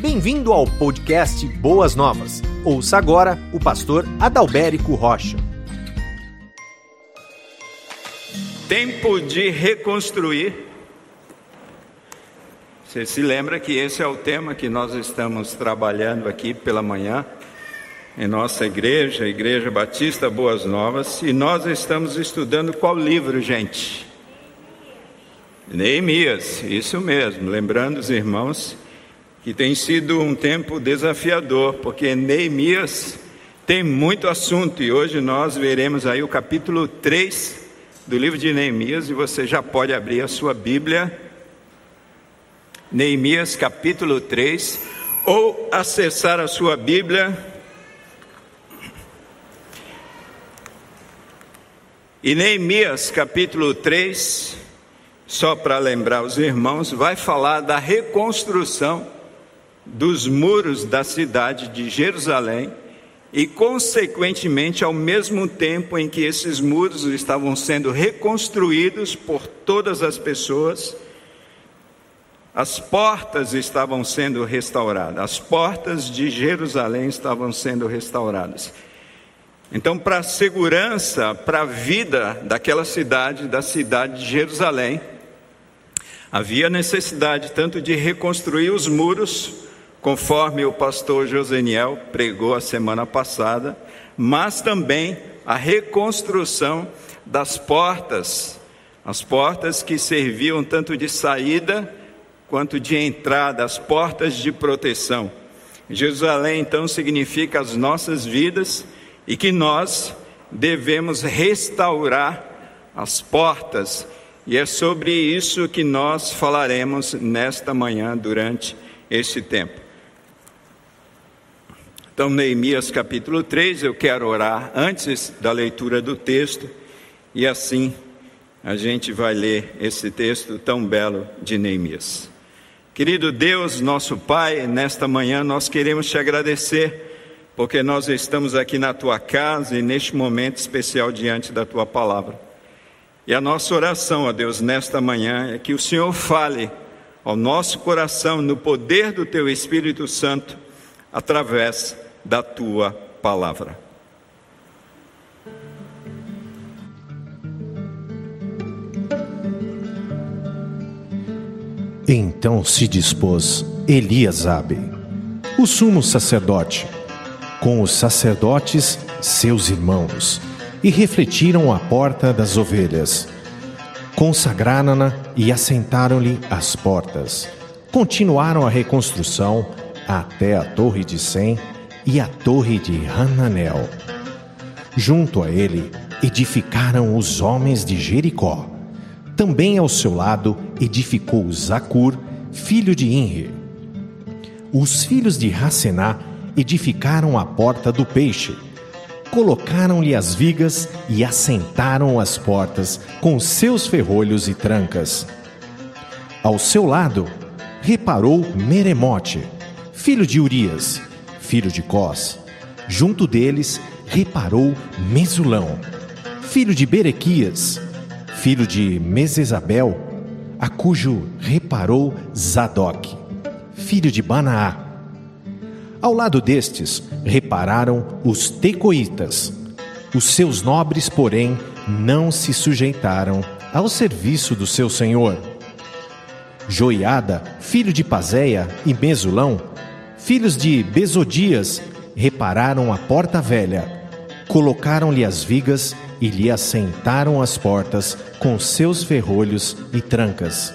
Bem-vindo ao podcast Boas Novas. Ouça agora o pastor Adalberico Rocha. Tempo de reconstruir. Você se lembra que esse é o tema que nós estamos trabalhando aqui pela manhã em nossa igreja, Igreja Batista Boas Novas, e nós estamos estudando qual livro, gente? Neemias, isso mesmo. Lembrando os irmãos que tem sido um tempo desafiador, porque Neemias tem muito assunto e hoje nós veremos aí o capítulo 3 do livro de Neemias e você já pode abrir a sua Bíblia, Neemias capítulo 3, ou acessar a sua Bíblia. E Neemias capítulo 3, só para lembrar os irmãos, vai falar da reconstrução dos muros da cidade de Jerusalém e, consequentemente, ao mesmo tempo em que esses muros estavam sendo reconstruídos por todas as pessoas, as portas estavam sendo restauradas, as portas de Jerusalém estavam sendo restauradas. Então, para a segurança, para a vida daquela cidade, da cidade de Jerusalém, havia necessidade tanto de reconstruir os muros, conforme o pastor Joseniel pregou a semana passada, mas também a reconstrução das portas, as portas que serviam tanto de saída quanto de entrada, as portas de proteção. Jerusalém então significa as nossas vidas e que nós devemos restaurar as portas, e é sobre isso que nós falaremos nesta manhã durante este tempo. Então, Neemias capítulo 3, eu quero orar antes da leitura do texto, e assim a gente vai ler esse texto tão belo de Neemias. Querido Deus, nosso Pai, nesta manhã nós queremos te agradecer, porque nós estamos aqui na tua casa e neste momento especial diante da tua palavra. E a nossa oração, ó Deus, nesta manhã é que o Senhor fale ao nosso coração no poder do teu Espírito Santo através da tua palavra. Então se dispôs Eliasabe, o sumo sacerdote, com os sacerdotes, seus irmãos, e refletiram à porta das ovelhas. Consagraram-na e assentaram-lhe as portas. Continuaram a reconstrução até a torre de Sem e a torre de Hananel. Junto a ele edificaram os homens de Jericó. Também ao seu lado edificou Zacur, filho de Inre. Os filhos de Racená edificaram a porta do peixe. Colocaram-lhe as vigas e assentaram as portas com seus ferrolhos e trancas. Ao seu lado reparou Meremote, filho de Urias, filho de Cós. Junto deles reparou Mesulão, filho de Berequias, filho de Mesesabel, a cujo reparou Zadok, filho de Banaá. Ao lado destes repararam os tecoitas. Os seus nobres, porém, não se sujeitaram ao serviço do seu senhor. Joiada, filho de Pazéia e Mesulão, filhos de Besodias, repararam a porta velha, colocaram-lhe as vigas e lhe assentaram as portas com seus ferrolhos e trancas.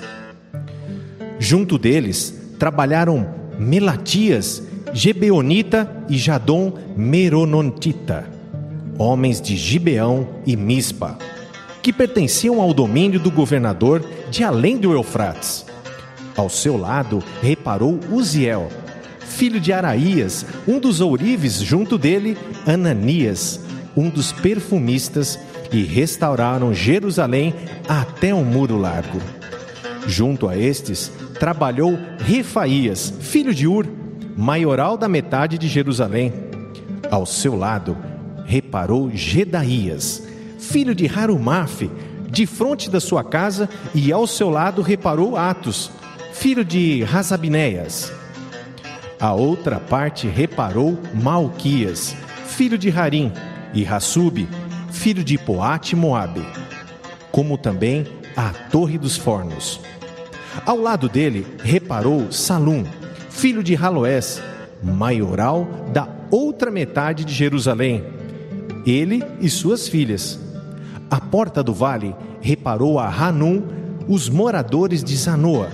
Junto deles trabalharam Melatias, Gebeonita e Jadom Meronontita, homens de Gibeão e Mispa, que pertenciam ao domínio do governador de além do Eufrates. Ao seu lado reparou Uziel, filho de Araías, um dos ourives, junto dele, Ananias, um dos perfumistas, e restauraram Jerusalém até o muro largo. Junto a estes, trabalhou Refaías, filho de Ur, maioral da metade de Jerusalém. Ao seu lado, reparou Gedaías, filho de Harumaf, de frente da sua casa, e ao seu lado reparou Atos, filho de Razabinéias A outra parte reparou Malquias, filho de Harim, e Rassub, filho de Poate Moabe, como também a Torre dos Fornos. Ao lado dele reparou Salum, filho de Haloés, maioral da outra metade de Jerusalém, ele e suas filhas. À porta do vale reparou a Hanum, os moradores de Zanoa.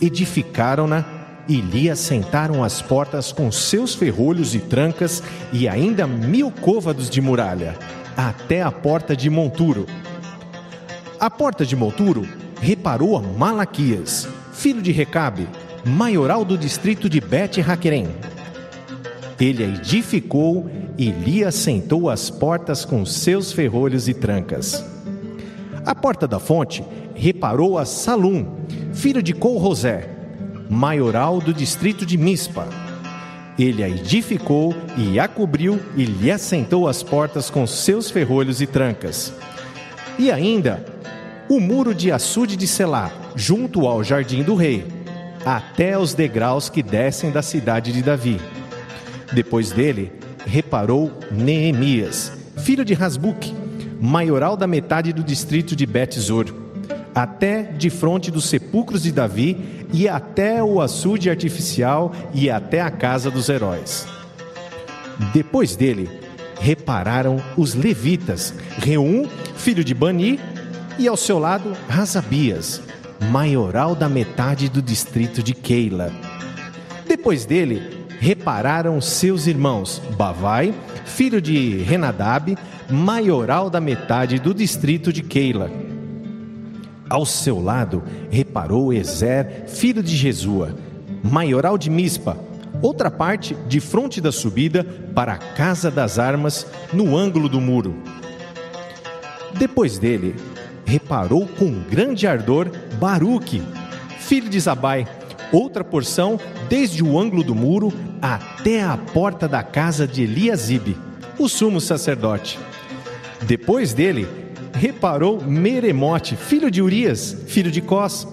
Edificaram-na e lhe assentaram as portas com seus ferrolhos e trancas e ainda mil côvados de muralha, até a porta de Monturo. A porta de Monturo reparou a Malaquias, filho de Recabe, maioral do distrito de Bet-Raquerem. Ele a edificou e lhe assentou as portas com seus ferrolhos e trancas. A porta da fonte reparou a Salum, filho de Colrosé, maioral do distrito de Mispa. Ele a edificou e a cobriu e lhe assentou as portas com seus ferrolhos e trancas. E ainda o muro de açude de Selá, junto ao jardim do rei, até os degraus que descem da cidade de Davi. Depois dele, reparou Neemias, filho de Rasbuque, maioral da metade do distrito de Bet-Zur, até de frente dos sepulcros de Davi e até o açude artificial e até a casa dos heróis. Depois dele, repararam os levitas, Reum, filho de Bani, e ao seu lado Razabias, maioral da metade do distrito de Keila. Depois dele, repararam seus irmãos Bavai, filho de Renadab, maioral da metade do distrito de Keila. Ao seu lado, reparou Ezer, filho de Jesua, maioral de Mispa, outra parte de fronte da subida para a casa das armas, no ângulo do muro. Depois dele, reparou com grande ardor Baruque, filho de Zabai, outra porção desde o ângulo do muro até a porta da casa de Eliasibe, o sumo sacerdote. Depois dele, reparou Meremote, filho de Urias, filho de Cós,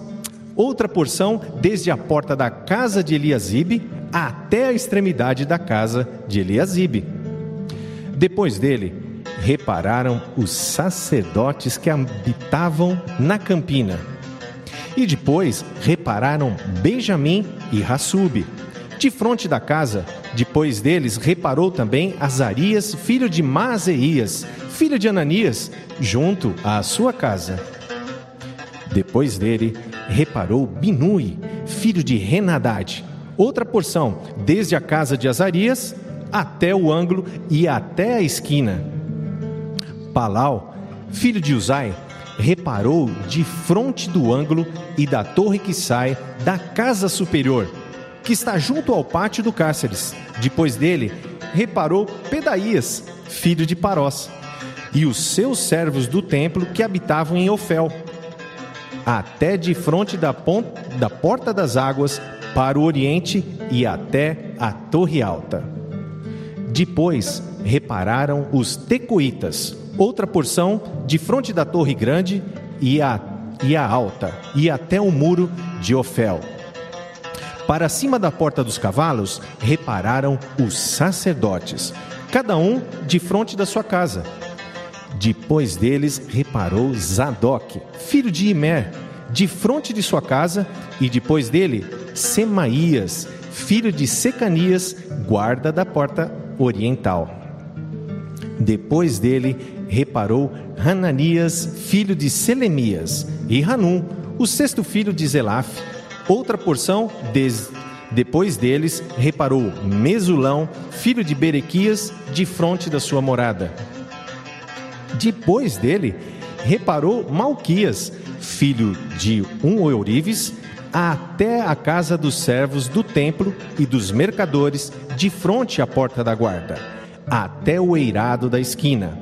outra porção desde a porta da casa de Eliasibe até a extremidade da casa de Eliasibe. Depois dele, repararam os sacerdotes que habitavam na campina. E depois repararam Benjamim e Rassub. De frente da casa, depois deles reparou também Azarias, filho de Mazeias, filho de Ananias, junto à sua casa. Depois dele, reparou Binui, filho de Renadade, outra porção, desde a casa de Azarias até o ângulo e até a esquina Palau, filho de Uzai, reparou de fronte do ângulo e da torre que sai da casa superior, que está junto ao pátio do Cáceres. Depois dele, reparou Pedaías, filho de Parós, e os seus servos do templo que habitavam em Ofel, até de frente da, ponta, da porta das águas para o oriente e até a torre alta. Depois repararam os tecoitas, outra porção de fronte da torre grande e a, e a alta, e até o muro de Ofel. Para cima da porta dos cavalos repararam os sacerdotes, cada um de frente da sua casa. Depois deles reparou Zadok, filho de Imer, de frente de sua casa, e depois dele Semaías, filho de Secanias, guarda da porta oriental. Depois dele reparou Hananias, filho de Selemias, e Hanum, o sexto filho de Zelaf. Outra porção, des... depois deles, reparou Mesulão, filho de Berequias, de fronte da sua morada. Depois dele, reparou Malquias, filho de um Eurives, até a casa dos servos do templo e dos mercadores, de frente à porta da guarda, até o eirado da esquina.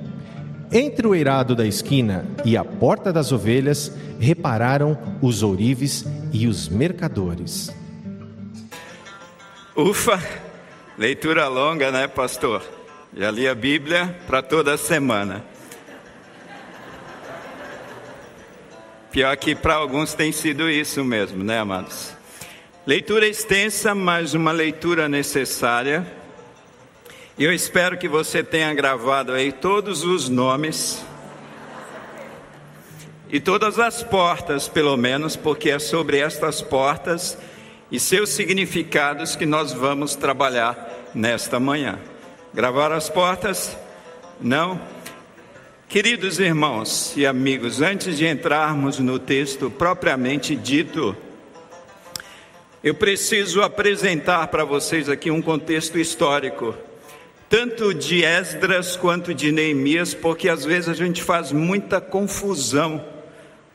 Entre o eirado da esquina e a porta das ovelhas, repararam os ourives e os mercadores. Ufa, leitura longa, né, pastor? Já li a Bíblia para toda semana. Pior que para alguns tem sido isso mesmo, né, amados? Leitura extensa, mas uma leitura necessária. E eu espero que você tenha gravado aí todos os nomes e todas as portas, pelo menos, porque é sobre estas portas e seus significados que nós vamos trabalhar nesta manhã. Gravar as portas? Não? Queridos irmãos e amigos, antes de entrarmos no texto propriamente dito, eu preciso apresentar para vocês aqui um contexto histórico, tanto de Esdras quanto de Neemias, porque às vezes a gente faz muita confusão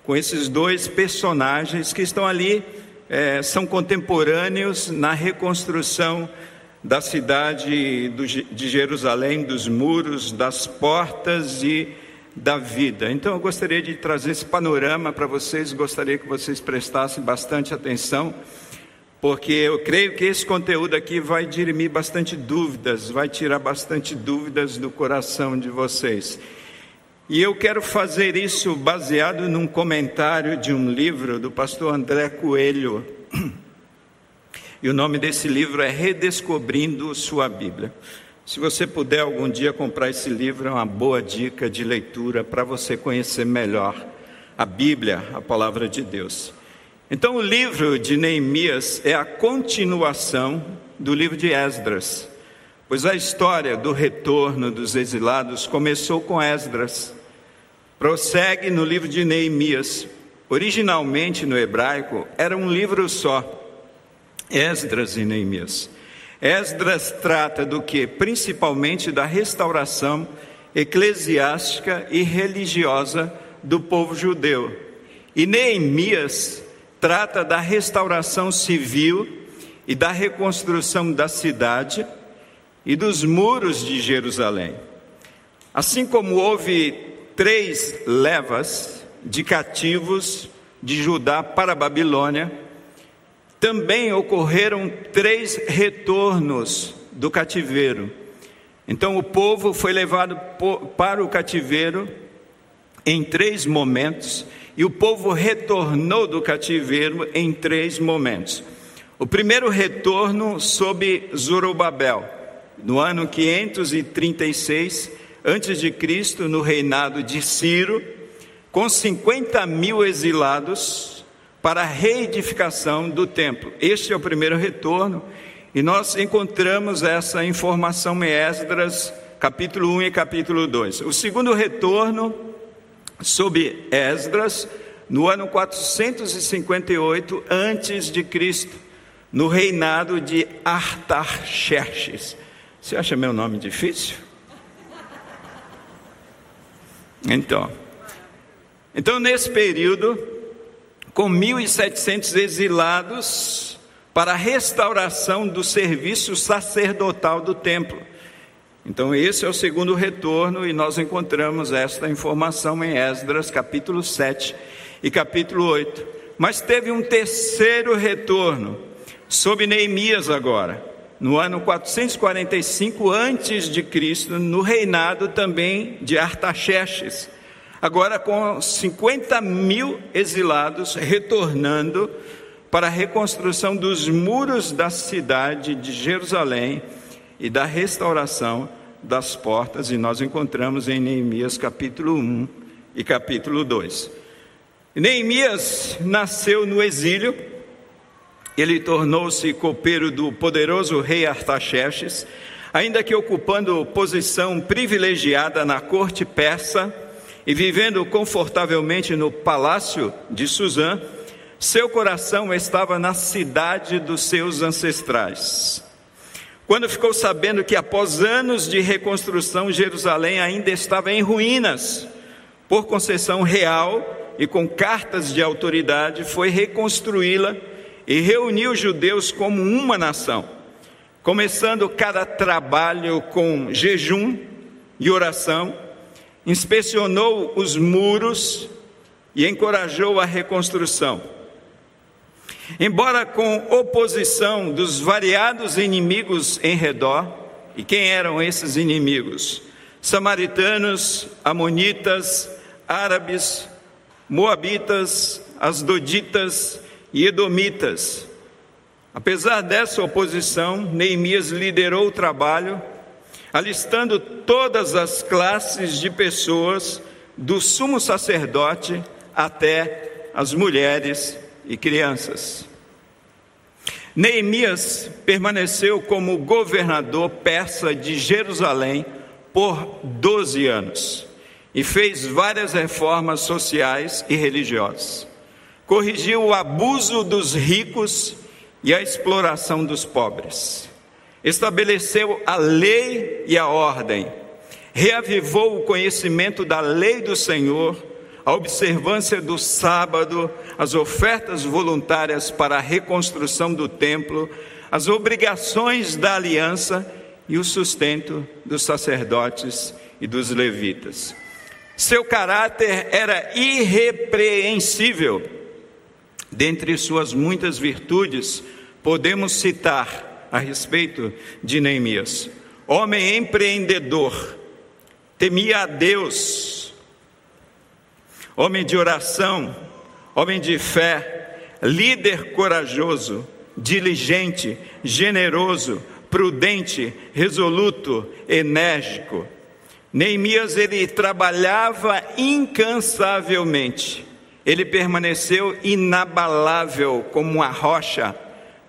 com esses dois personagens que estão ali, é, são contemporâneos na reconstrução da cidade de Jerusalém, dos muros, das portas e da vida. Então eu gostaria de trazer esse panorama para vocês, gostaria que vocês prestassem bastante atenção porque eu creio que esse conteúdo aqui vai dirimir bastante dúvidas, vai tirar bastante dúvidas do coração de vocês. E eu quero fazer isso baseado num comentário de um livro do pastor André Coelho. E o nome desse livro é Redescobrindo Sua Bíblia. Se você puder algum dia comprar esse livro, é uma boa dica de leitura para você conhecer melhor a Bíblia, a palavra de Deus. Então, o livro de Neemias é a continuação do livro de Esdras, pois a história do retorno dos exilados começou com Esdras, prossegue no livro de Neemias. Originalmente no hebraico era um livro só, Esdras e Neemias. Esdras trata do que? Principalmente da restauração eclesiástica e religiosa do povo judeu. E Neemias trata da restauração civil e da reconstrução da cidade e dos muros de Jerusalém. Assim como houve três levas de cativos de Judá para a Babilônia, também ocorreram três retornos do cativeiro. Então o povo foi levado para o cativeiro em três momentos e o povo retornou do cativeiro em três momentos. O primeiro retorno sob Zorobabel, no ano 536 a.C., no reinado de Ciro, com 50 mil exilados para a reedificação do templo. Este é o primeiro retorno, e nós encontramos essa informação em Esdras, capítulo 1 e capítulo 2. O segundo retorno sob Esdras, no ano 458 antes de Cristo, no reinado de Artaxerxes. Você acha meu nome difícil? Então, então nesse período, com 1.700 exilados para a restauração do serviço sacerdotal do templo. Então, esse é o segundo retorno, e nós encontramos esta informação em Esdras, capítulo 7 e capítulo 8. Mas teve um terceiro retorno, sob Neemias agora, no ano 445 antes de Cristo, no reinado também de Artaxerxes, agora com 50 mil exilados retornando para a reconstrução dos muros da cidade de Jerusalém e da restauração das portas, e nós encontramos em Neemias capítulo 1 e capítulo 2. Neemias nasceu no exílio, ele tornou-se copeiro do poderoso rei Artaxerxes, ainda que ocupando posição privilegiada na corte persa e vivendo confortavelmente no palácio de Suzã, seu coração estava na cidade dos seus ancestrais. Quando ficou sabendo que após anos de reconstrução, Jerusalém ainda estava em ruínas, por concessão real e com cartas de autoridade, foi reconstruí-la e reuniu os judeus como uma nação, começando cada trabalho com jejum e oração, inspecionou os muros e encorajou a reconstrução. Embora com oposição dos variados inimigos em redor, e quem eram esses inimigos? Samaritanos, Amonitas, Árabes, Moabitas, Asdoditas e Edomitas. Apesar dessa oposição, Neemias liderou o trabalho, alistando todas as classes de pessoas, do sumo sacerdote até as mulheres e crianças. Neemias permaneceu como governador persa de Jerusalém por 12 anos e fez várias reformas sociais e religiosas. Corrigiu o abuso dos ricos e a exploração dos pobres. Estabeleceu a lei e a ordem. Reavivou o conhecimento da lei do Senhor, a observância do sábado, as ofertas voluntárias para a reconstrução do templo, as obrigações da aliança e o sustento dos sacerdotes e dos levitas. Seu caráter era irrepreensível. Dentre suas muitas virtudes, podemos citar a respeito de Neemias: homem empreendedor, temia a Deus, homem de oração, homem de fé, líder corajoso, diligente, generoso, prudente, resoluto, enérgico. Neemias ele trabalhava incansavelmente. Ele permaneceu inabalável como uma rocha,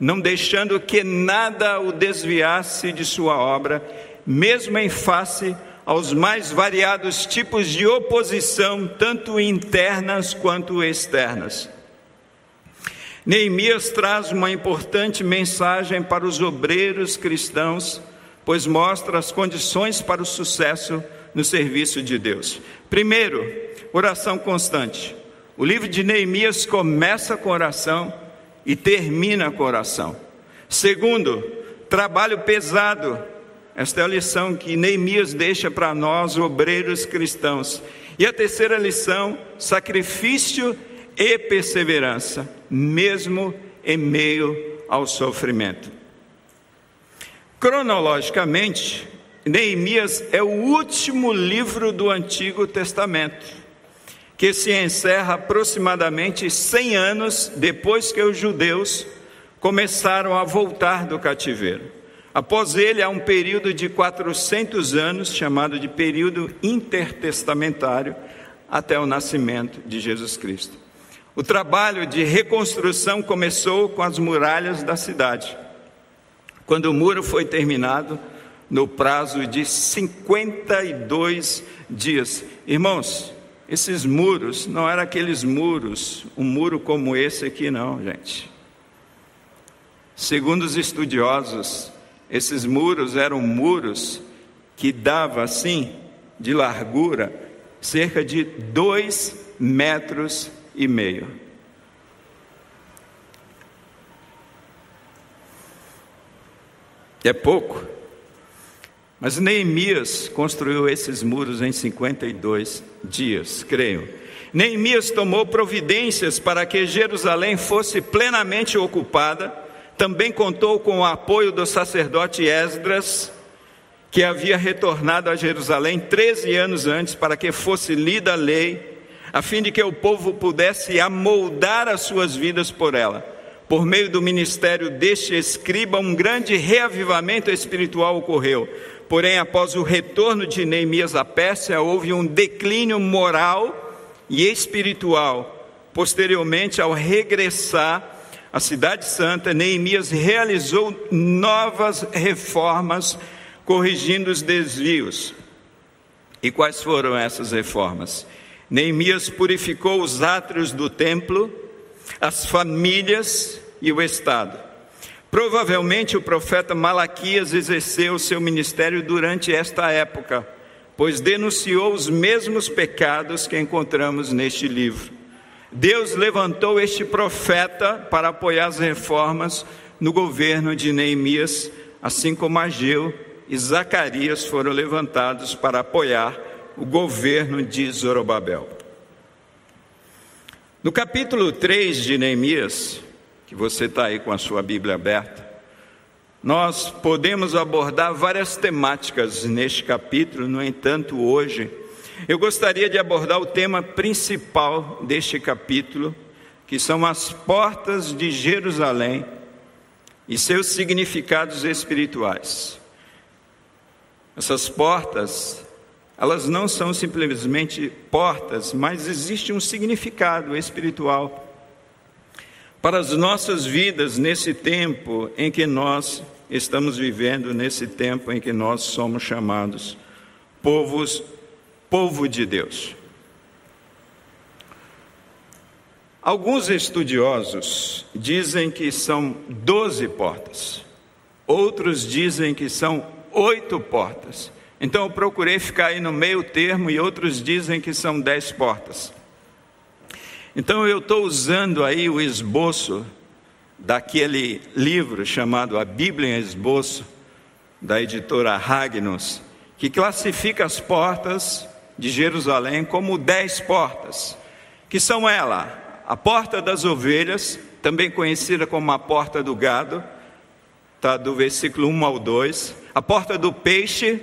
não deixando que nada o desviasse de sua obra, mesmo em face aos mais variados tipos de oposição, tanto internas quanto externas. Neemias traz uma importante mensagem para os obreiros cristãos, pois mostra as condições para o sucesso no serviço de Deus. Primeiro, oração constante. O livro de Neemias começa com oração e termina com oração. Segundo, trabalho pesado. Esta é a lição que Neemias deixa para nós, obreiros cristãos. E a terceira lição, sacrifício e perseverança, mesmo em meio ao sofrimento. Cronologicamente, Neemias é o último livro do Antigo Testamento, que se encerra aproximadamente 100 anos depois que os judeus começaram a voltar do cativeiro. Após ele, há um período de 400 anos, chamado de período intertestamentário, até o nascimento de Jesus Cristo. O trabalho de reconstrução começou com as muralhas da cidade. Quando o muro foi terminado, no prazo de 52 dias. Irmãos, esses muros não eram aqueles muros, um muro como esse aqui, não, gente. Segundo os estudiosos, esses muros eram muros que dava assim de largura cerca de dois metros e meio. É pouco. Mas Neemias construiu esses muros em 52 dias, creio. Neemias tomou providências para que Jerusalém fosse plenamente ocupada. Também contou com o apoio do sacerdote Esdras, que havia retornado a Jerusalém 13 anos antes para que fosse lida a lei a fim de que o povo pudesse amoldar as suas vidas por ela. Por meio do ministério deste escriba, um grande reavivamento espiritual ocorreu. Porém, após o retorno de Neemias à Pérsia, houve um declínio moral e espiritual. Posteriormente, ao regressar à Cidade Santa, Neemias realizou novas reformas, corrigindo os desvios. E quais foram essas reformas? Neemias purificou os átrios do templo, as famílias e o Estado. Provavelmente o profeta Malaquias exerceu seu ministério durante esta época, pois denunciou os mesmos pecados que encontramos neste livro. Deus levantou este profeta para apoiar as reformas no governo de Neemias, assim como Ageu e Zacarias foram levantados para apoiar o governo de Zorobabel. No capítulo 3 de Neemias, que você está aí com a sua Bíblia aberta, nós podemos abordar várias temáticas neste capítulo, no entanto, hoje, eu gostaria de abordar o tema principal deste capítulo, que são as portas de Jerusalém, e seus significados espirituais. Essas portas, elas não são simplesmente portas, mas existe um significado espiritual para as nossas vidas nesse tempo em que nós estamos vivendo, nesse tempo em que nós somos chamados povos, povo de Deus. Alguns estudiosos dizem que são doze portas, outros dizem que são oito portas. Então eu procurei ficar aí no meio termo e outros dizem que são dez portas. Então eu estou usando aí o esboço daquele livro chamado A Bíblia em Esboço, da editora Ragnos, que classifica as portas de Jerusalém como dez portas, que são ela, a porta das ovelhas, também conhecida como a porta do gado, está do versículo 1 ao 2, a porta do peixe,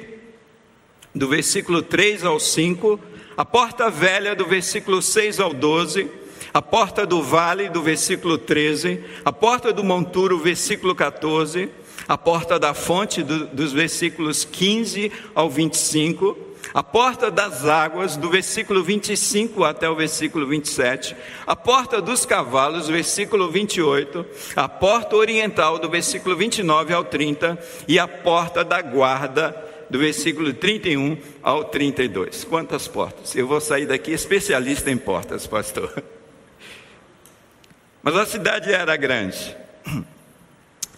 do versículo 3 ao 5, a porta velha, do versículo 6 ao 12, a porta do vale, do versículo 13, a porta do monturo, versículo 14, a porta da fonte, do, dos versículos 15 ao 25, a porta das águas, do versículo 25 até o versículo 27, a porta dos cavalos, versículo 28, a porta oriental, do versículo 29 ao 30, e a porta da guarda, do versículo 31 ao 32. Quantas portas? Eu vou sair daqui especialista em portas, pastor. Mas a cidade era grande.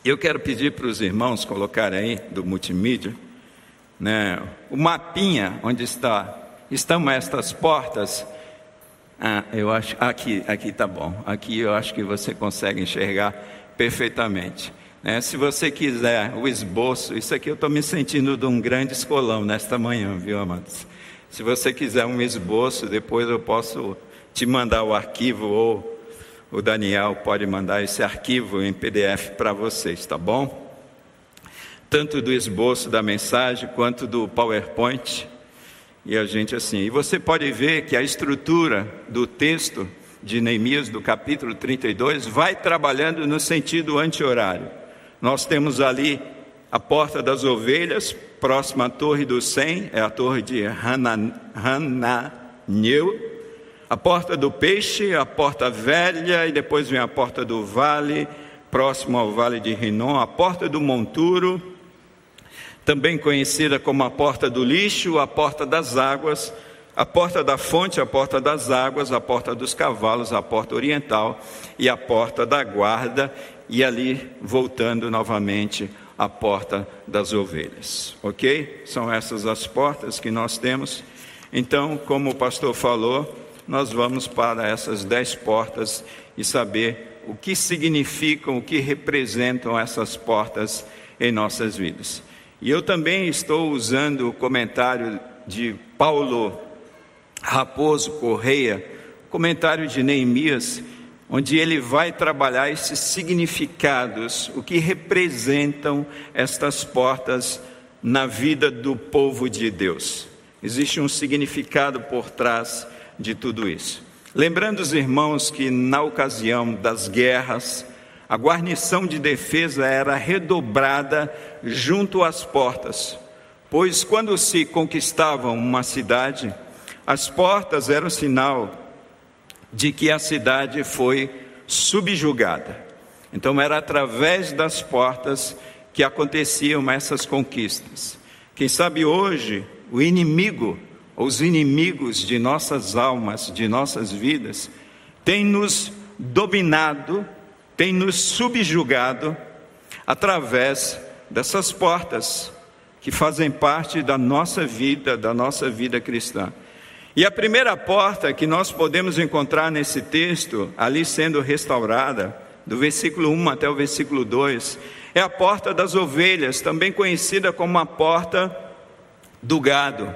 Eu quero pedir para os irmãos colocarem aí do multimídia né, o mapinha onde está, estão estas portas. Ah, eu acho aqui, aqui está bom. Aqui eu acho que você consegue enxergar perfeitamente. Né? Se você quiser o esboço, isso aqui eu estou me sentindo de um grande escolão nesta manhã, viu, amados? Se você quiser um esboço, depois eu posso te mandar o arquivo ou o Daniel pode mandar esse arquivo em PDF para vocês, tá bom? tanto do esboço da mensagem quanto do PowerPoint. E a gente assim, e você pode ver que a estrutura do texto de Neemias do capítulo 32 vai trabalhando no sentido anti-horário. Nós temos ali a porta das ovelhas, próxima à torre do Sem, é a torre de Hananeu, a porta do peixe, a porta velha, e depois vem a porta do vale, próximo ao vale de Rinom, a porta do monturo, também conhecida como a porta do lixo, a porta das águas, a porta da fonte, a porta das águas, a porta dos cavalos, a porta oriental e a porta da guarda, e ali voltando novamente a porta das ovelhas. Ok? São essas as portas que nós temos. Então, como o pastor falou, nós vamos para essas dez portas e saber o que significam, o que representam essas portas em nossas vidas. E eu também estou usando o comentário de Paulo Raposo Correia, comentário de Neemias, onde ele vai trabalhar esses significados, o que representam estas portas na vida do povo de Deus. Existe um significado por trás de tudo isso. Lembrando os irmãos que na ocasião das guerras, a guarnição de defesa era redobrada junto às portas, pois quando se conquistavam uma cidade, as portas eram sinal de que a cidade foi subjugada. Então era através das portas que aconteciam essas conquistas. Quem sabe hoje o inimigo, os inimigos de nossas almas, de nossas vidas, têm nos dominado tem nos subjugado através dessas portas que fazem parte da nossa vida, da nossa vida cristã. E a primeira porta que nós podemos encontrar nesse texto, ali sendo restaurada, do versículo 1 até o versículo 2, é a porta das ovelhas, também conhecida como a porta do gado.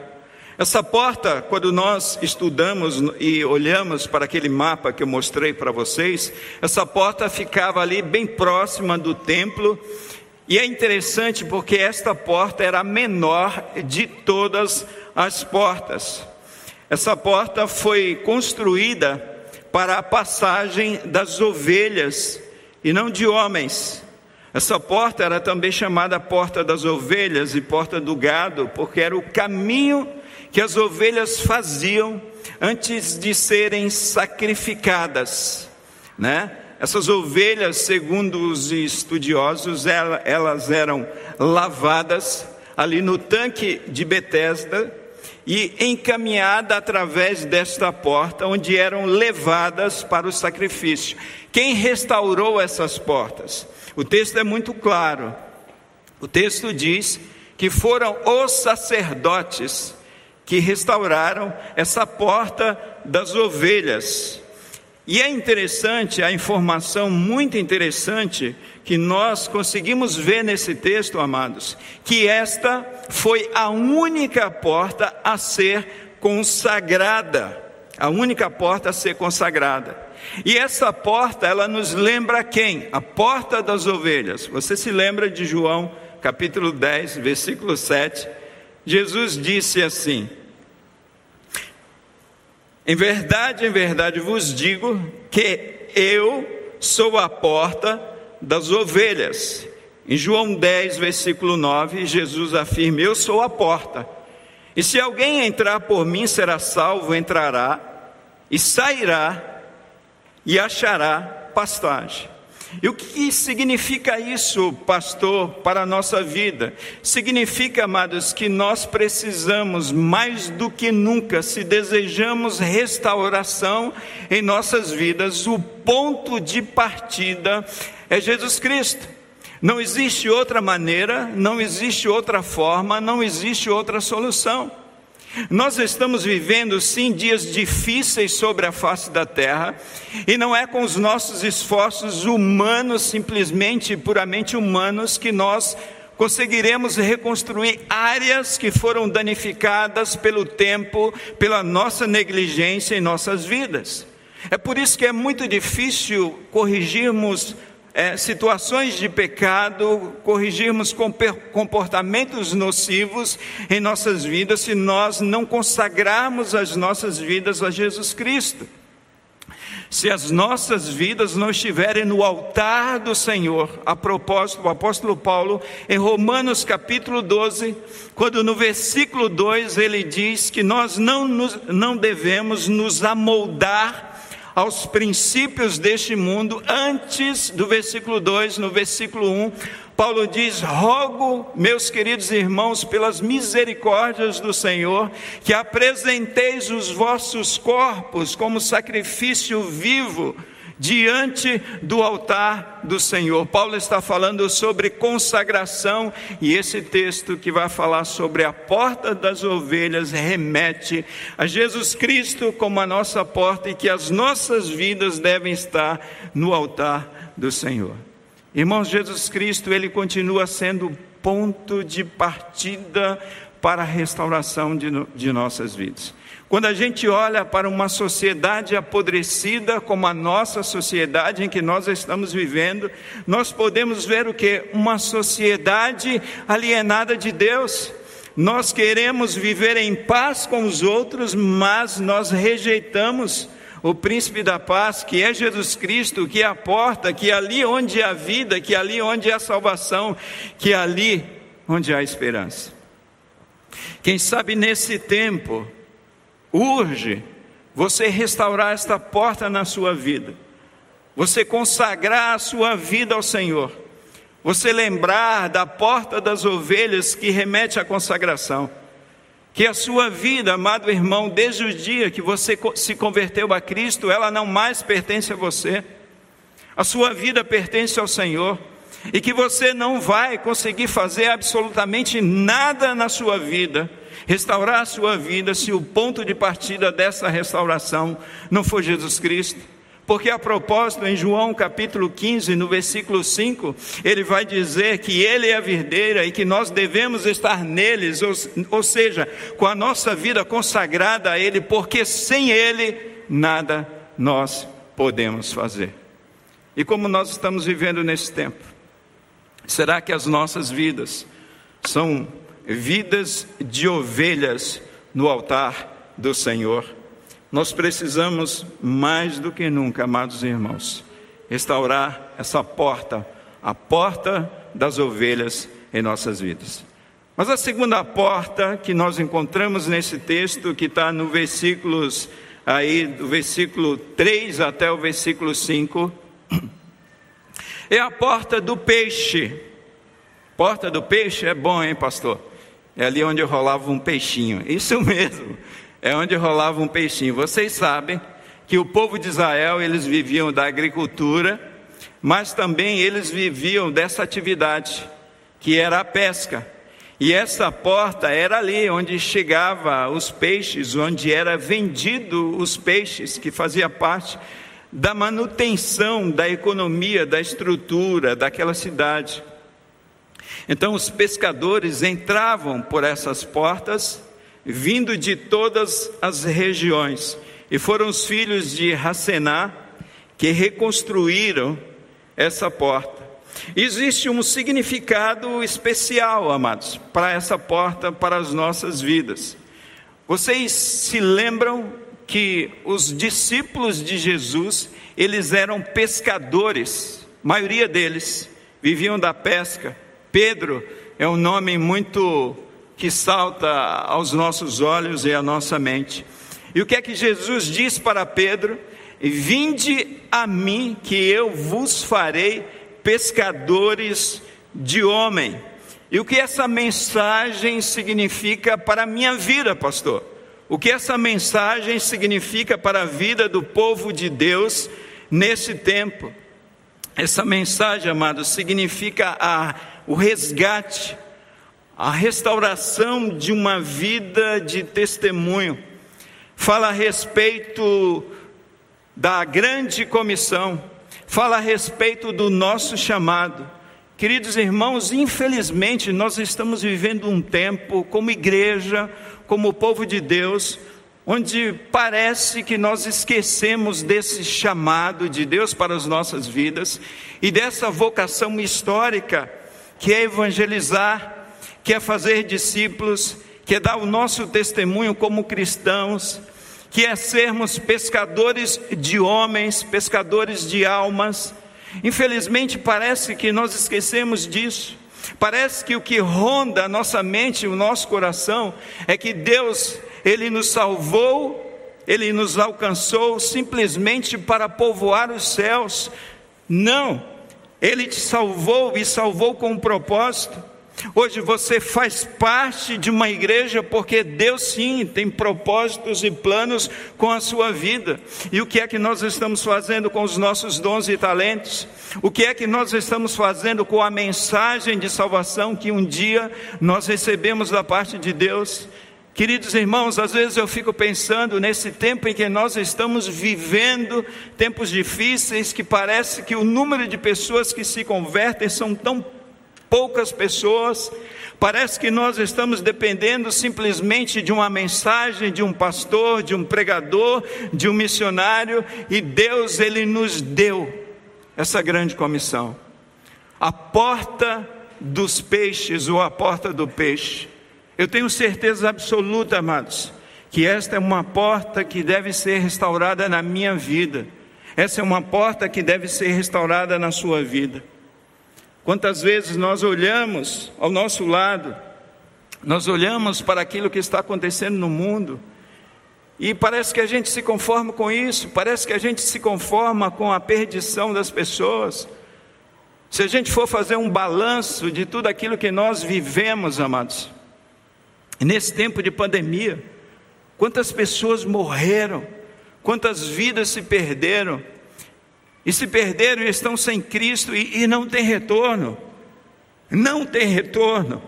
Essa porta, quando nós estudamos e olhamos para aquele mapa que eu mostrei para vocês, essa porta ficava ali bem próxima do templo, e é interessante porque esta porta era a menor de todas as portas. Essa porta foi construída para a passagem das ovelhas e não de homens. Essa porta era também chamada porta das ovelhas e porta do gado, porque era o caminho que as ovelhas faziam antes de serem sacrificadas, né? Essas ovelhas, segundo os estudiosos, elas eram lavadas ali no tanque de Betesda e encaminhada através desta porta, onde eram levadas para o sacrifício. Quem restaurou essas portas? O texto é muito claro. O texto diz que foram os sacerdotes que restauraram essa porta das ovelhas. E é interessante, a informação muito interessante que nós conseguimos ver nesse texto, amados, que esta foi a única porta a ser consagrada, a única porta a ser consagrada. E essa porta, ela nos lembra quem? A porta das ovelhas. Você se lembra de João, capítulo 10, versículo 7? Jesus disse assim: Em verdade, em verdade vos digo que eu sou a porta das ovelhas. Em João 10, versículo 9, Jesus afirma: Eu sou a porta. E se alguém entrar por mim, será salvo, entrará e sairá e achará pastagem. E o que significa isso, pastor, para a nossa vida? Significa, amados, que nós precisamos mais do que nunca, se desejamos restauração em nossas vidas, o ponto de partida é Jesus Cristo. Não existe outra maneira, não existe outra forma, não existe outra solução. Nós estamos vivendo sim dias difíceis sobre a face da terra, e não é com os nossos esforços humanos, simplesmente puramente humanos, que nós conseguiremos reconstruir áreas que foram danificadas pelo tempo, pela nossa negligência em nossas vidas. É por isso que é muito difícil corrigirmos é, situações de pecado, corrigirmos comportamentos nocivos em nossas vidas se nós não consagrarmos as nossas vidas a Jesus Cristo. Se as nossas vidas não estiverem no altar do Senhor, a propósito, o apóstolo Paulo, em Romanos capítulo 12, quando no versículo 2 ele diz que nós não, nos, não devemos nos amoldar aos princípios deste mundo, antes do versículo 2, no versículo 1, Paulo diz: Rogo, meus queridos irmãos, pelas misericórdias do Senhor, que apresenteis os vossos corpos como sacrifício vivo diante do altar do Senhor. Paulo está falando sobre consagração e esse texto que vai falar sobre a porta das ovelhas remete a Jesus Cristo como a nossa porta e que as nossas vidas devem estar no altar do Senhor. Irmãos, Jesus Cristo, ele continua sendo ponto de partida para a restauração de, de nossas vidas. Quando a gente olha para uma sociedade apodrecida como a nossa sociedade em que nós estamos vivendo, nós podemos ver o que? Uma sociedade alienada de Deus. Nós queremos viver em paz com os outros, mas nós rejeitamos o príncipe da paz, que é Jesus Cristo, que é a porta, que é ali onde há vida, que é ali onde há salvação, que é ali onde há esperança. Quem sabe nesse tempo, urge você restaurar esta porta na sua vida, você consagrar a sua vida ao Senhor, você lembrar da porta das ovelhas que remete à consagração. Que a sua vida, amado irmão, desde o dia que você se converteu a Cristo, ela não mais pertence a você. A sua vida pertence ao Senhor e que você não vai conseguir fazer absolutamente nada na sua vida restaurar a sua vida se o ponto de partida dessa restauração não for Jesus Cristo. Porque a propósito, em João capítulo 15, no versículo 5, ele vai dizer que ele é a verdeira e que nós devemos estar neles, ou, ou seja, com a nossa vida consagrada a ele, porque sem ele nada nós podemos fazer. E como nós estamos vivendo nesse tempo? Será que as nossas vidas são vidas de ovelhas no altar do Senhor. Nós precisamos mais do que nunca, amados irmãos, restaurar essa porta a porta das ovelhas em nossas vidas. Mas a segunda porta que nós encontramos nesse texto, que está no versículos aí, do versículo 3 até o versículo 5, é a porta do peixe. Porta do peixe é bom, hein, pastor? É ali onde rolava um peixinho. Isso mesmo, é onde rolava um peixinho. Vocês sabem que o povo de Israel, eles viviam da agricultura, mas também eles viviam dessa atividade, que era a pesca. E essa porta era ali onde chegava os peixes, onde era vendido os peixes, que fazia parte da manutenção da economia, da estrutura daquela cidade. Então os pescadores entravam por essas portas, vindo de todas as regiões, e foram os filhos de Racená que reconstruíram essa porta. Existe um significado especial, amados, para essa porta, para as nossas vidas. Vocês se lembram que os discípulos de Jesus, eles eram pescadores, maioria deles viviam da pesca. Pedro é um nome muito que salta aos nossos olhos e à nossa mente. E o que é que Jesus diz para Pedro? Vinde a mim, que eu vos farei pescadores de homem. E o que essa mensagem significa para a minha vida, pastor? O que essa mensagem significa para a vida do povo de Deus nesse tempo? Essa mensagem, amados, significa a, o resgate, a restauração de uma vida de testemunho. Fala a respeito da grande comissão, fala a respeito do nosso chamado. Queridos irmãos, infelizmente nós estamos vivendo um tempo como igreja, como povo de Deus, onde parece que nós esquecemos desse chamado de Deus para as nossas vidas e dessa vocação histórica que é evangelizar, que é fazer discípulos, que é dar o nosso testemunho como cristãos, que é sermos pescadores de homens, pescadores de almas. Infelizmente parece que nós esquecemos disso. Parece que o que ronda a nossa mente, o nosso coração, é que Deus, Ele nos salvou, Ele nos alcançou simplesmente para povoar os céus. Não, Ele te salvou e salvou com um propósito. Hoje você faz parte de uma igreja porque Deus sim tem propósitos e planos com a sua vida. E o que é que nós estamos fazendo com os nossos dons e talentos? O que é que nós estamos fazendo com a mensagem de salvação que um dia nós recebemos da parte de Deus? Queridos irmãos, às vezes eu fico pensando nesse tempo em que nós estamos vivendo, tempos difíceis, que parece que o número de pessoas que se convertem são tão poucas pessoas. Parece que nós estamos dependendo simplesmente de uma mensagem, de um pastor, de um pregador, de um missionário, e Deus, Ele nos deu essa grande comissão. A porta dos peixes, ou a porta do peixe. Eu tenho certeza absoluta, amados, que esta é uma porta que deve ser restaurada na minha vida. Essa é uma porta que deve ser restaurada na sua vida. Quantas vezes nós olhamos ao nosso lado, nós olhamos para aquilo que está acontecendo no mundo, e parece que a gente se conforma com isso, parece que a gente se conforma com a perdição das pessoas. Se a gente for fazer um balanço de tudo aquilo que nós vivemos, amados, nesse tempo de pandemia, quantas pessoas morreram, quantas vidas se perderam, e se perderam e estão sem Cristo e, e não tem retorno. Não tem retorno.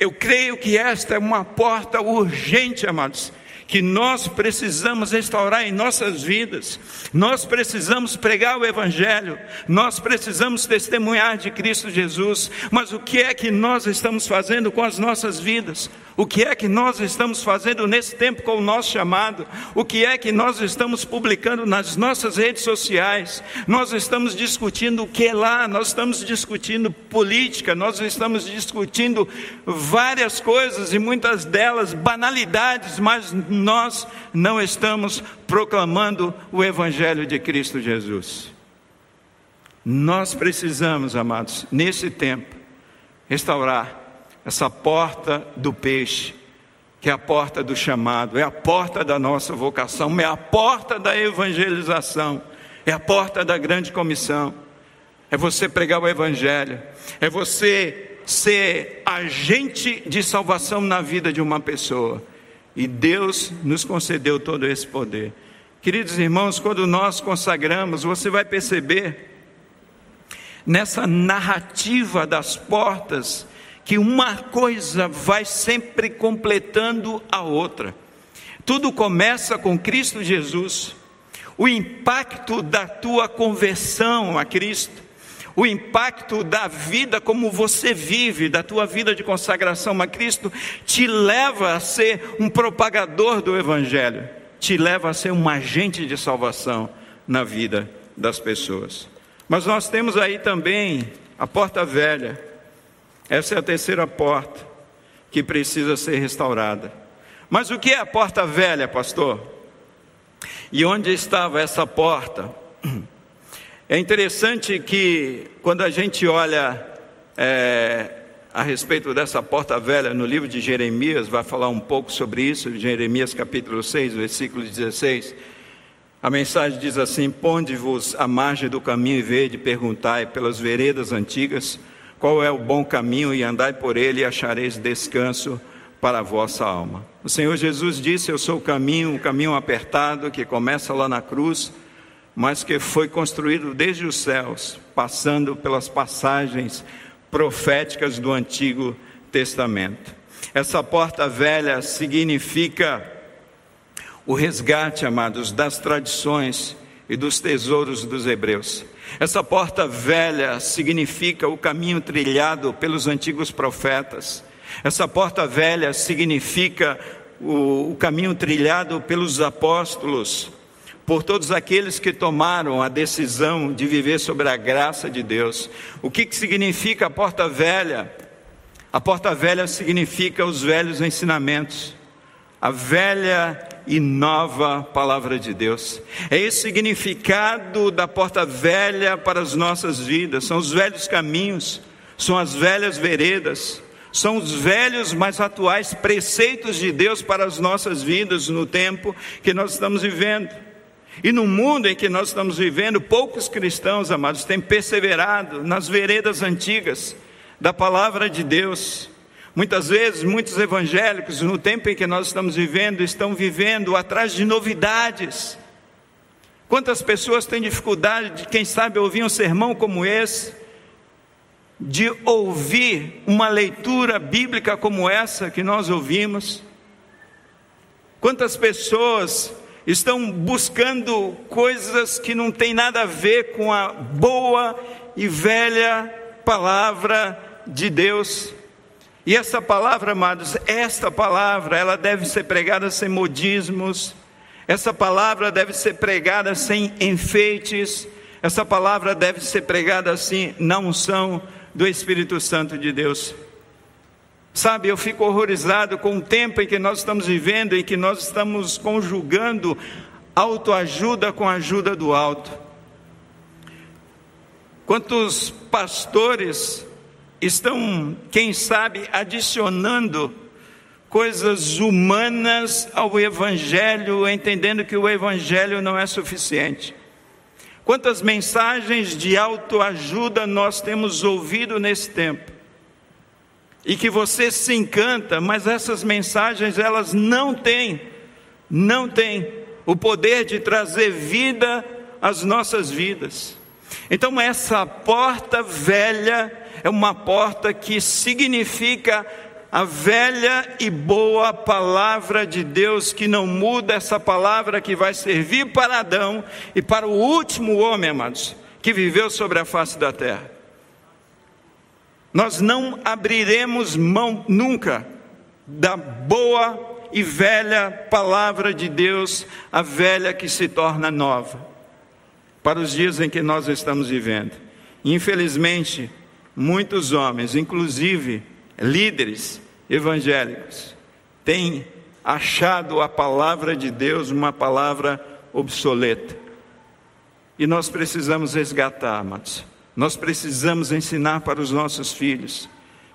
Eu creio que esta é uma porta urgente, amados, que nós precisamos restaurar em nossas vidas, nós precisamos pregar o Evangelho, nós precisamos testemunhar de Cristo Jesus, mas o que é que nós estamos fazendo com as nossas vidas? O que é que nós estamos fazendo nesse tempo com o nosso chamado? O que é que nós estamos publicando nas nossas redes sociais? Nós estamos discutindo o que lá? Nós estamos discutindo política, nós estamos discutindo várias coisas e muitas delas banalidades, mas nós não estamos proclamando o Evangelho de Cristo Jesus. Nós precisamos, amados, nesse tempo, restaurar essa porta do peixe, que é a porta do chamado, é a porta da nossa vocação, é a porta da evangelização, é a porta da grande comissão. É você pregar o evangelho, é você ser agente de salvação na vida de uma pessoa. E Deus nos concedeu todo esse poder. Queridos irmãos, quando nós consagramos, você vai perceber nessa narrativa das portas que uma coisa vai sempre completando a outra. Tudo começa com Cristo Jesus. O impacto da tua conversão a Cristo, o impacto da vida como você vive, da tua vida de consagração a Cristo, te leva a ser um propagador do Evangelho, te leva a ser um agente de salvação na vida das pessoas. Mas nós temos aí também a porta velha, essa é a terceira porta que precisa ser restaurada. Mas o que é a porta velha, pastor? E onde estava essa porta? É interessante que quando a gente olha é, a respeito dessa porta velha no livro de Jeremias, vai falar um pouco sobre isso, Jeremias capítulo 6, versículo 16. A mensagem diz assim: Ponde-vos à margem do caminho e vede, perguntai pelas veredas antigas qual é o bom caminho e andai por ele e achareis descanso para a vossa alma. O Senhor Jesus disse: Eu sou o caminho, o caminho apertado que começa lá na cruz, mas que foi construído desde os céus, passando pelas passagens proféticas do Antigo Testamento. Essa porta velha significa o resgate, amados, das tradições e dos tesouros dos hebreus. Essa porta velha significa o caminho trilhado pelos antigos profetas. Essa porta velha significa o, o caminho trilhado pelos apóstolos, por todos aqueles que tomaram a decisão de viver sobre a graça de Deus. O que, que significa a porta velha? A porta velha significa os velhos ensinamentos, a velha e nova palavra de Deus. É esse significado da porta velha para as nossas vidas, são os velhos caminhos, são as velhas veredas, são os velhos, mas atuais preceitos de Deus para as nossas vidas no tempo que nós estamos vivendo. E no mundo em que nós estamos vivendo, poucos cristãos, amados, têm perseverado nas veredas antigas da palavra de Deus Muitas vezes, muitos evangélicos, no tempo em que nós estamos vivendo, estão vivendo atrás de novidades. Quantas pessoas têm dificuldade de, quem sabe, ouvir um sermão como esse, de ouvir uma leitura bíblica como essa que nós ouvimos? Quantas pessoas estão buscando coisas que não têm nada a ver com a boa e velha palavra de Deus? E essa palavra, amados, esta palavra, ela deve ser pregada sem modismos, essa palavra deve ser pregada sem enfeites, essa palavra deve ser pregada assim, na unção do Espírito Santo de Deus. Sabe, eu fico horrorizado com o tempo em que nós estamos vivendo, em que nós estamos conjugando autoajuda com a ajuda do alto. Quantos pastores estão, quem sabe, adicionando coisas humanas ao Evangelho, entendendo que o Evangelho não é suficiente. Quantas mensagens de autoajuda nós temos ouvido nesse tempo? E que você se encanta, mas essas mensagens elas não têm, não têm o poder de trazer vida às nossas vidas. Então essa porta velha é uma porta que significa a velha e boa palavra de Deus que não muda, essa palavra que vai servir para Adão e para o último homem, amados, que viveu sobre a face da terra. Nós não abriremos mão nunca da boa e velha palavra de Deus, a velha que se torna nova, para os dias em que nós estamos vivendo. Infelizmente, muitos homens, inclusive líderes evangélicos, têm achado a palavra de Deus uma palavra obsoleta. E nós precisamos resgatar, amados. Nós precisamos ensinar para os nossos filhos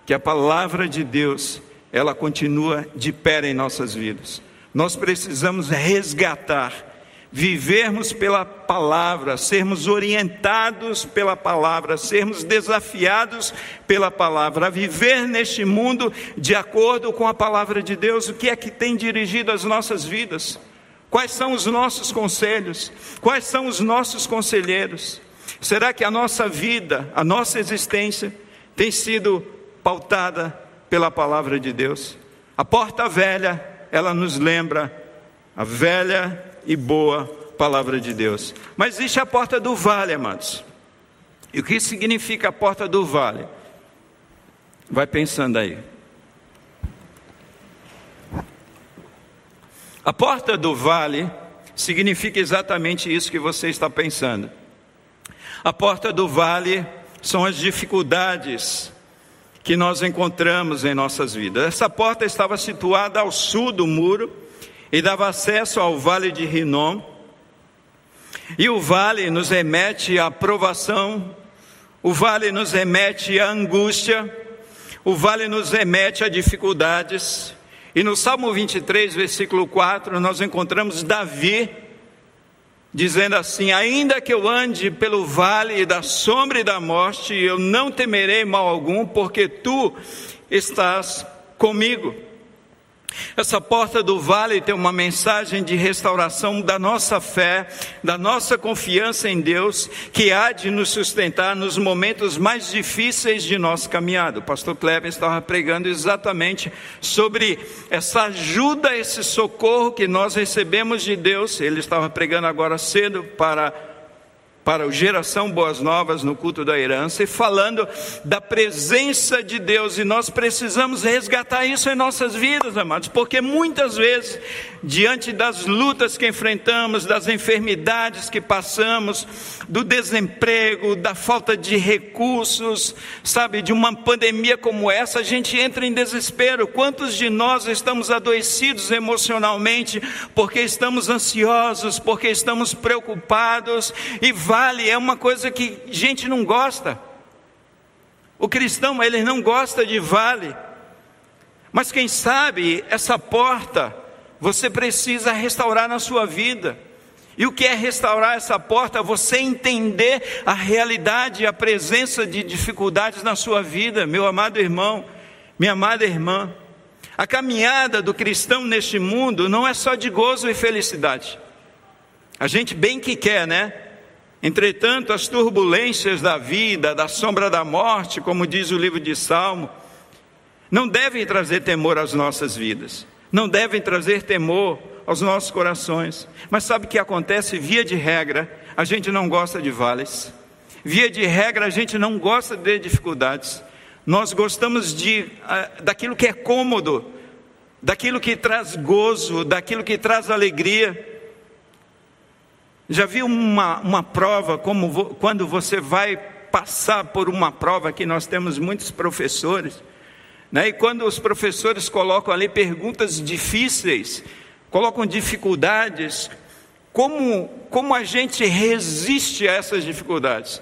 que a palavra de Deus, ela continua de pé em nossas vidas. Nós precisamos resgatar, vivermos pela palavra, sermos orientados pela palavra, sermos desafiados pela palavra, a viver neste mundo de acordo com a palavra de Deus. O que é que tem dirigido as nossas vidas? Quais são os nossos conselhos? Quais são os nossos conselheiros? Será que a nossa vida, a nossa existência, tem sido pautada pela palavra de Deus? A porta velha, ela nos lembra a velha e boa palavra de Deus. Mas existe a porta do vale, amados. E o que significa a porta do vale? Vai pensando aí. A porta do vale significa exatamente isso que você está pensando. A porta do vale são as dificuldades que nós encontramos em nossas vidas. Essa porta estava situada ao sul do muro e dava acesso ao vale de Rinom. E o vale nos remete à provação, o vale nos remete à angústia, o vale nos remete a dificuldades. E no Salmo 23, versículo 4, nós encontramos Davi dizendo assim: Ainda que eu ande pelo vale da sombra e da morte, eu não temerei mal algum, porque tu estás comigo. Essa porta do vale tem uma mensagem de restauração da nossa fé, da nossa confiança em Deus, que há de nos sustentar nos momentos mais difíceis de nossa caminhada. O pastor Kleber estava pregando exatamente sobre essa ajuda, esse socorro que nós recebemos de Deus. Ele estava pregando agora cedo para para o Geração Boas Novas no culto da herança e falando da presença de Deus, e nós precisamos resgatar isso em nossas vidas, amados, porque muitas vezes, diante das lutas que enfrentamos, das enfermidades que passamos, do desemprego, da falta de recursos, sabe, de uma pandemia como essa, a gente entra em desespero. Quantos de nós estamos adoecidos emocionalmente porque estamos ansiosos, porque estamos preocupados e vale é uma coisa que gente não gosta. O cristão, ele não gosta de vale. Mas quem sabe essa porta você precisa restaurar na sua vida. E o que é restaurar essa porta? Você entender a realidade, a presença de dificuldades na sua vida, meu amado irmão, minha amada irmã. A caminhada do cristão neste mundo não é só de gozo e felicidade. A gente bem que quer, né? Entretanto, as turbulências da vida, da sombra da morte, como diz o livro de Salmo, não devem trazer temor às nossas vidas, não devem trazer temor aos nossos corações. Mas sabe o que acontece? Via de regra, a gente não gosta de vales, via de regra, a gente não gosta de dificuldades, nós gostamos de, ah, daquilo que é cômodo, daquilo que traz gozo, daquilo que traz alegria. Já viu uma, uma prova, como quando você vai passar por uma prova, que nós temos muitos professores, né? e quando os professores colocam ali perguntas difíceis, colocam dificuldades, como, como a gente resiste a essas dificuldades?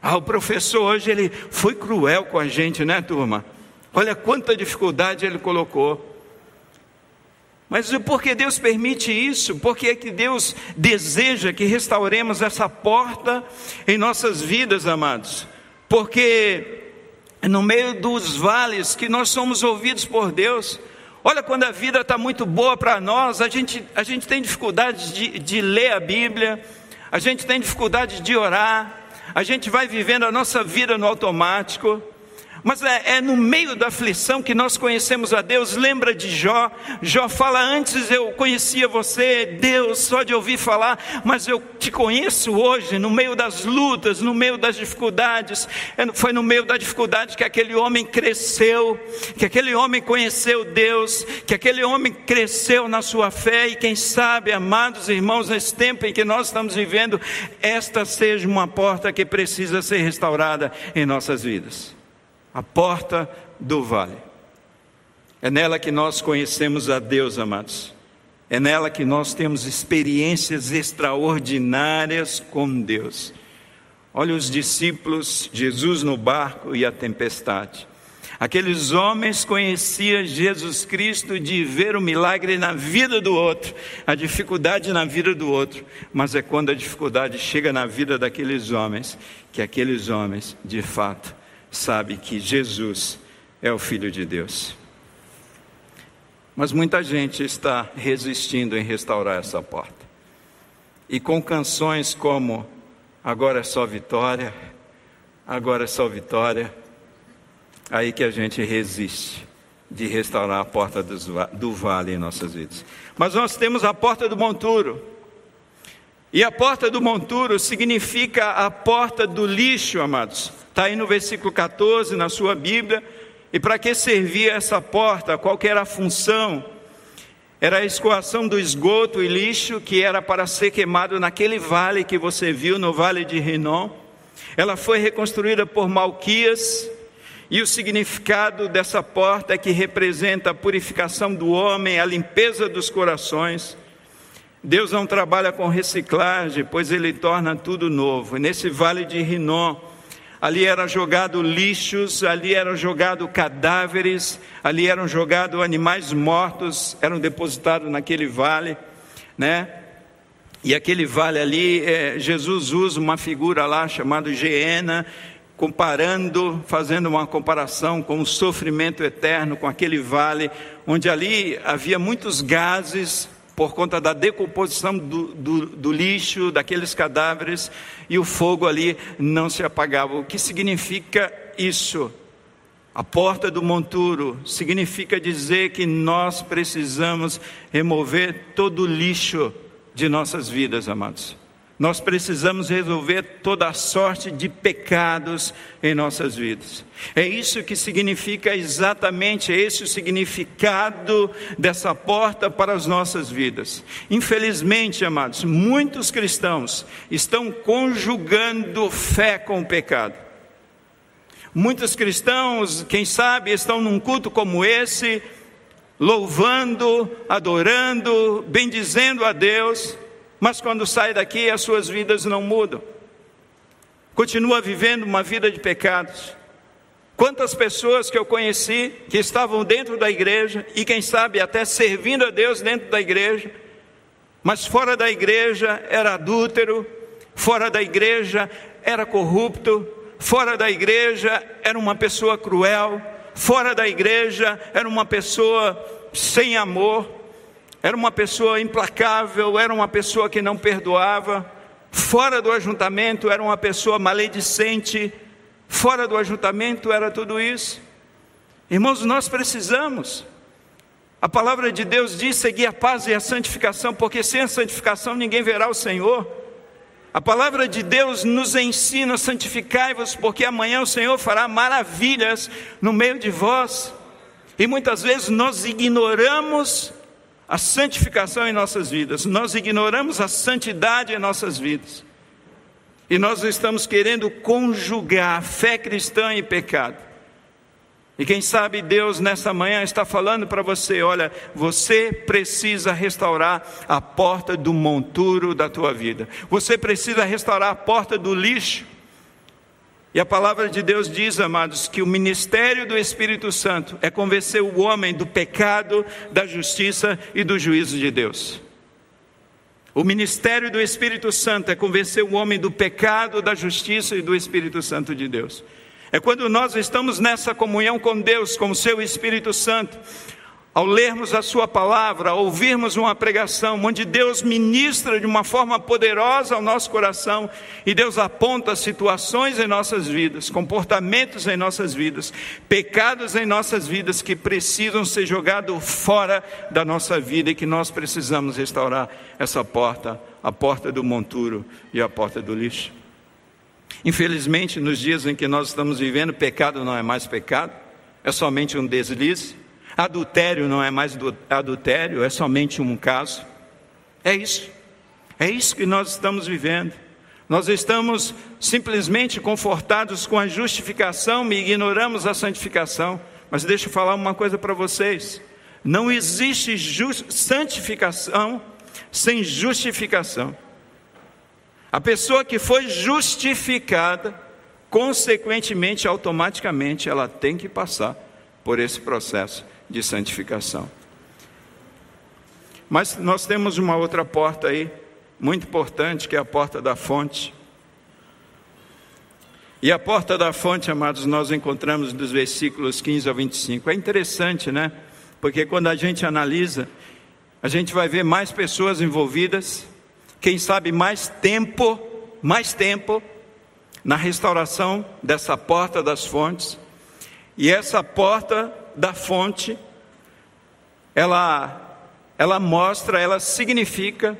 Ah, o professor hoje ele foi cruel com a gente, né, turma? Olha quanta dificuldade ele colocou. Mas por que Deus permite isso? Por que é que Deus deseja que restauremos essa porta em nossas vidas, amados? Porque no meio dos vales que nós somos ouvidos por Deus. Olha, quando a vida está muito boa para nós, a gente, a gente tem dificuldade de, de ler a Bíblia, a gente tem dificuldade de orar, a gente vai vivendo a nossa vida no automático. Mas é, é, no meio da aflição que nós conhecemos a Deus. Lembra de Jó? Jó fala: Antes eu conhecia você, Deus, só de ouvir falar, mas eu te conheço hoje, no meio das lutas, no meio das dificuldades. É, foi no meio da dificuldade que aquele homem cresceu, que aquele homem conheceu Deus, que aquele homem cresceu na sua fé. E quem sabe, amados irmãos, nesse tempo em que nós estamos vivendo, esta seja uma porta que precisa ser restaurada em nossas vidas a porta do vale. É nela que nós conhecemos a Deus, amados. É nela que nós temos experiências extraordinárias com Deus. Olha os discípulos, Jesus no barco e a tempestade. Aqueles homens conheciam Jesus Cristo de ver o milagre na vida do outro, a dificuldade na vida do outro, mas é quando a dificuldade chega na vida daqueles homens que aqueles homens, de fato, sabem que Jesus é o Filho de Deus. Mas muita gente está resistindo em restaurar essa porta. E com canções como Agora é só vitória, agora é só vitória, aí que a gente resiste de restaurar a porta do vale em nossas vidas. Mas nós temos a porta do monturo. E a porta do monturo significa a porta do lixo, amados. Está aí no versículo 14 na sua Bíblia. E para que servia essa porta? Qual era a função? Era a escoação do esgoto e lixo que era para ser queimado naquele vale que você viu, no vale de Rinom. Ela foi reconstruída por Malquias, e o significado dessa porta é que representa a purificação do homem, a limpeza dos corações. Deus não trabalha com reciclagem, pois ele torna tudo novo. E nesse vale de Rinom, ali eram jogados lixos, ali eram jogados cadáveres, ali eram jogados animais mortos, eram depositados naquele vale, né? E aquele vale ali, é, Jesus usa uma figura lá chamada Geena, comparando, fazendo uma comparação com o sofrimento eterno, com aquele vale, onde ali havia muitos gases, por conta da decomposição do, do, do, lixo, daqueles cadáveres, e o fogo ali não se apagava. O que significa isso? A porta do monturo significa dizer que nós precisamos remover todo o lixo de nossas vidas, amados. Nós precisamos resolver toda a sorte de pecados em nossas vidas. É isso que significa exatamente, é esse o significado dessa porta para as nossas vidas. Infelizmente, amados, muitos cristãos estão conjugando fé com o pecado. Muitos cristãos, quem sabe, estão num culto como esse, louvando, adorando, bendizendo a Deus, mas quando sai daqui as suas vidas não mudam. Continua vivendo uma vida de pecados. Quantas pessoas que eu conheci que estavam dentro da igreja e quem sabe até servindo a Deus dentro da igreja, mas fora da igreja era adúltero, fora da igreja era corrupto, fora da igreja era uma pessoa cruel, fora da igreja era uma pessoa sem amor era uma pessoa implacável, era uma pessoa que não perdoava. Fora do ajuntamento, era uma pessoa maledicente. Fora do ajuntamento, era tudo isso. Irmãos, nós precisamos. A palavra de Deus diz seguir a paz e a santificação, porque sem a santificação ninguém verá o Senhor. A palavra de Deus nos ensina: santificai-vos, porque amanhã o Senhor fará maravilhas no meio de vós. E muitas vezes nós ignoramos a santificação em nossas vidas, nós ignoramos a santidade em nossas vidas. E nós estamos querendo conjugar fé cristã e pecado. E quem sabe Deus nessa manhã está falando para você: olha, você precisa restaurar a porta do monturo da tua vida, você precisa restaurar a porta do lixo, e a palavra de Deus diz, amados, que o ministério do Espírito Santo é convencer o homem do pecado, da justiça e do juízo de Deus. O ministério do Espírito Santo é convencer o homem do pecado, da justiça e do Espírito Santo de Deus. É quando nós estamos nessa comunhão com Deus, com o seu Espírito Santo, ao lermos a Sua palavra, ao ouvirmos uma pregação, onde Deus ministra de uma forma poderosa ao nosso coração e Deus aponta situações em nossas vidas, comportamentos em nossas vidas, pecados em nossas vidas que precisam ser jogados fora da nossa vida e que nós precisamos restaurar essa porta, a porta do monturo e a porta do lixo. Infelizmente, nos dias em que nós estamos vivendo, pecado não é mais pecado, é somente um deslize Adultério não é mais adultério, é somente um caso. É isso. É isso que nós estamos vivendo. Nós estamos simplesmente confortados com a justificação e ignoramos a santificação. Mas deixa eu falar uma coisa para vocês: não existe santificação sem justificação. A pessoa que foi justificada, consequentemente, automaticamente, ela tem que passar por esse processo de santificação. Mas nós temos uma outra porta aí, muito importante, que é a porta da fonte. E a porta da fonte, amados, nós encontramos dos versículos 15 ao 25. É interessante, né? Porque quando a gente analisa, a gente vai ver mais pessoas envolvidas, quem sabe mais tempo, mais tempo na restauração dessa porta das fontes. E essa porta da fonte, ela ela mostra, ela significa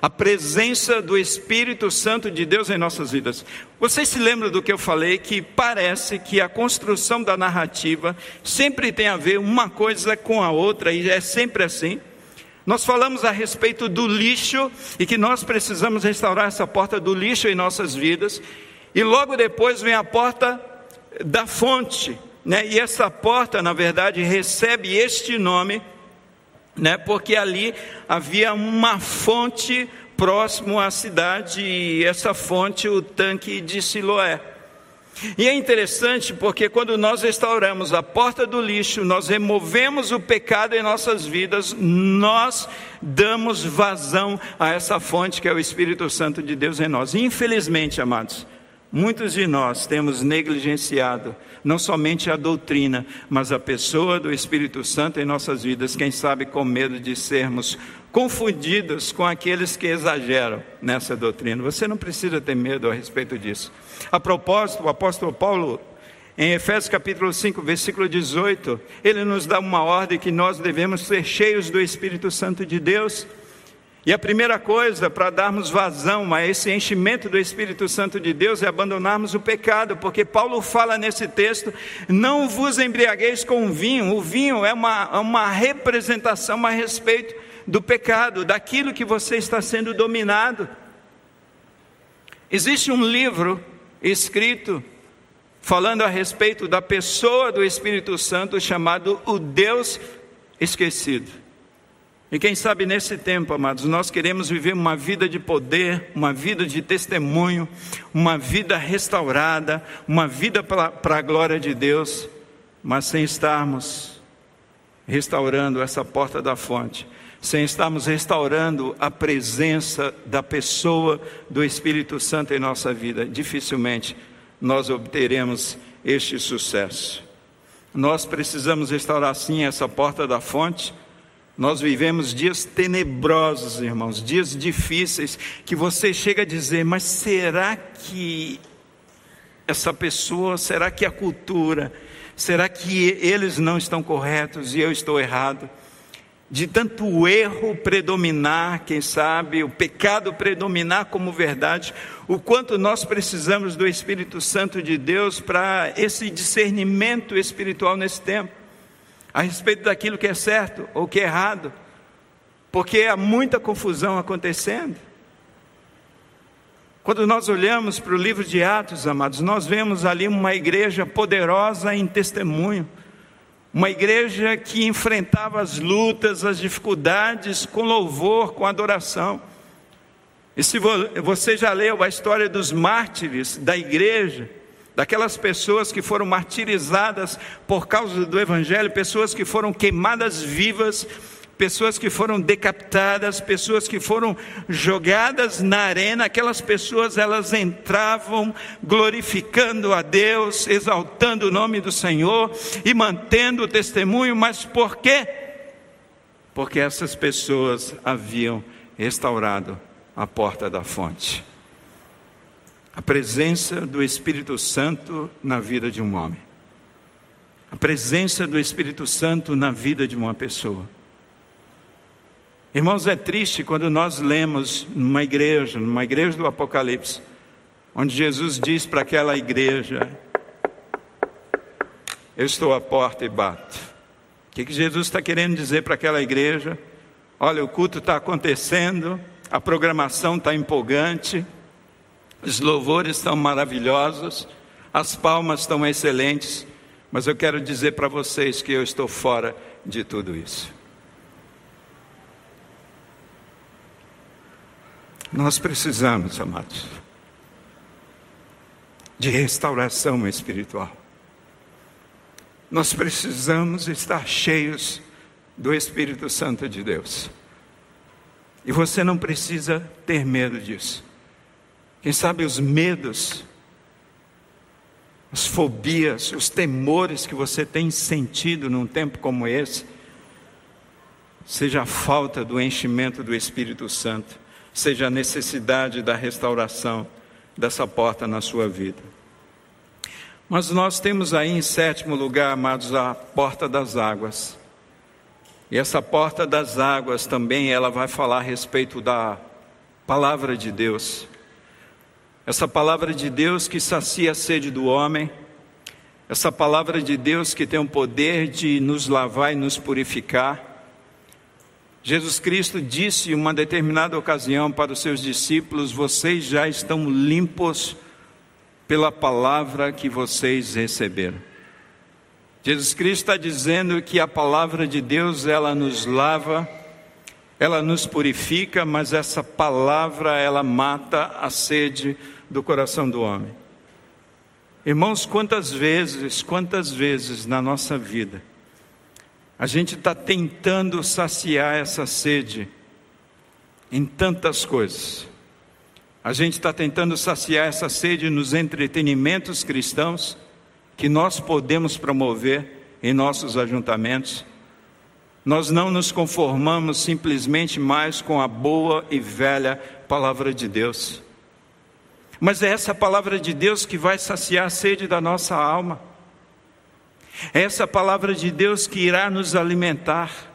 a presença do Espírito Santo de Deus em nossas vidas. Vocês se lembram do que eu falei? Que parece que a construção da narrativa sempre tem a ver uma coisa com a outra, e é sempre assim. Nós falamos a respeito do lixo e que nós precisamos restaurar essa porta do lixo em nossas vidas, e logo depois vem a porta da fonte, né? e essa porta, na verdade, recebe este nome né? Porque ali havia uma fonte próximo à cidade e essa fonte o tanque de Siloé. E é interessante porque quando nós restauramos a porta do lixo, nós removemos o pecado em nossas vidas, nós damos vazão a essa fonte que é o Espírito Santo de Deus em nós. Infelizmente, amados, Muitos de nós temos negligenciado não somente a doutrina, mas a pessoa do Espírito Santo em nossas vidas, quem sabe com medo de sermos confundidos com aqueles que exageram nessa doutrina. Você não precisa ter medo a respeito disso. A propósito, o apóstolo Paulo, em Efésios capítulo 5, versículo 18, ele nos dá uma ordem que nós devemos ser cheios do Espírito Santo de Deus. E a primeira coisa para darmos vazão a esse enchimento do Espírito Santo de Deus é abandonarmos o pecado, porque Paulo fala nesse texto: não vos embriagueis com vinho. O vinho é uma, uma representação a respeito do pecado, daquilo que você está sendo dominado. Existe um livro escrito falando a respeito da pessoa do Espírito Santo chamado O Deus Esquecido. E quem sabe nesse tempo, amados, nós queremos viver uma vida de poder, uma vida de testemunho, uma vida restaurada, uma vida para a glória de Deus, mas sem estarmos restaurando essa porta da fonte, sem estarmos restaurando a presença da pessoa do Espírito Santo em nossa vida, dificilmente nós obteremos este sucesso. Nós precisamos restaurar sim essa porta da fonte nós vivemos dias tenebrosos, irmãos, dias difíceis, que você chega a dizer: mas será que essa pessoa, será que a cultura, será que eles não estão corretos e eu estou errado? De tanto erro predominar, quem sabe, o pecado predominar como verdade, o quanto nós precisamos do Espírito Santo de Deus para esse discernimento espiritual nesse tempo a respeito daquilo que é certo ou que é errado, porque há muita confusão acontecendo. Quando nós olhamos para o livro de Atos, amados, nós vemos ali uma igreja poderosa em testemunho, uma igreja que enfrentava as lutas, as dificuldades com louvor, com adoração. E se você já leu a história dos mártires da igreja, daquelas pessoas que foram martirizadas por causa do Evangelho, pessoas que foram queimadas vivas, pessoas que foram decapitadas, pessoas que foram jogadas na arena, aquelas pessoas elas entravam glorificando a Deus, exaltando o nome do Senhor e mantendo o testemunho, mas por quê? Porque essas pessoas haviam restaurado a porta da fonte a presença do Espírito Santo na vida de um homem, a presença do Espírito Santo na vida de uma pessoa. Irmãos, é triste quando nós lemos numa igreja, numa igreja do Apocalipse, onde Jesus diz para aquela igreja: Eu estou à porta e bato. O que, que Jesus está querendo dizer para aquela igreja? Olha, o culto está acontecendo, a programação está empolgante, os louvores estão maravilhosos, as palmas estão excelentes, mas eu quero dizer para vocês que eu estou fora de tudo isso. Nós precisamos, amados, de restauração espiritual. Nós precisamos estar cheios do Espírito Santo de Deus. E você não precisa ter medo disso. Quem sabe os medos, as fobias, os temores que você tem sentido num tempo como esse, seja a falta do enchimento do Espírito Santo seja a necessidade da restauração dessa porta na sua vida. Mas nós temos aí em sétimo lugar, amados, a porta das águas. E essa porta das águas também ela vai falar a respeito da palavra de Deus. Essa palavra de Deus que sacia a sede do homem, essa palavra de Deus que tem o poder de nos lavar e nos purificar, Jesus Cristo disse em uma determinada ocasião para os seus discípulos: Vocês já estão limpos pela palavra que vocês receberam. Jesus Cristo está dizendo que a palavra de Deus ela nos lava, ela nos purifica, mas essa palavra ela mata a sede do coração do homem. Irmãos, quantas vezes, quantas vezes na nossa vida a gente está tentando saciar essa sede em tantas coisas. A gente está tentando saciar essa sede nos entretenimentos cristãos que nós podemos promover em nossos ajuntamentos. Nós não nos conformamos simplesmente mais com a boa e velha palavra de Deus. Mas é essa palavra de Deus que vai saciar a sede da nossa alma. É essa palavra de Deus que irá nos alimentar.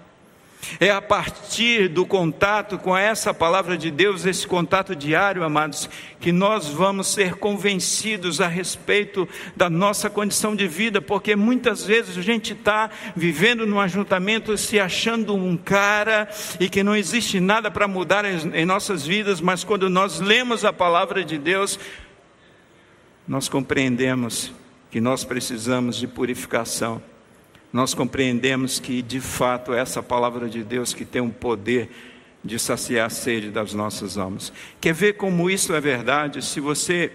É a partir do contato com essa palavra de Deus, esse contato diário, amados, que nós vamos ser convencidos a respeito da nossa condição de vida, porque muitas vezes a gente está vivendo num ajuntamento se achando um cara e que não existe nada para mudar em nossas vidas, mas quando nós lemos a palavra de Deus, nós compreendemos que nós precisamos de purificação. Nós compreendemos que, de fato, essa palavra de Deus que tem um poder de saciar a sede das nossas almas. Quer ver como isso é verdade? Se você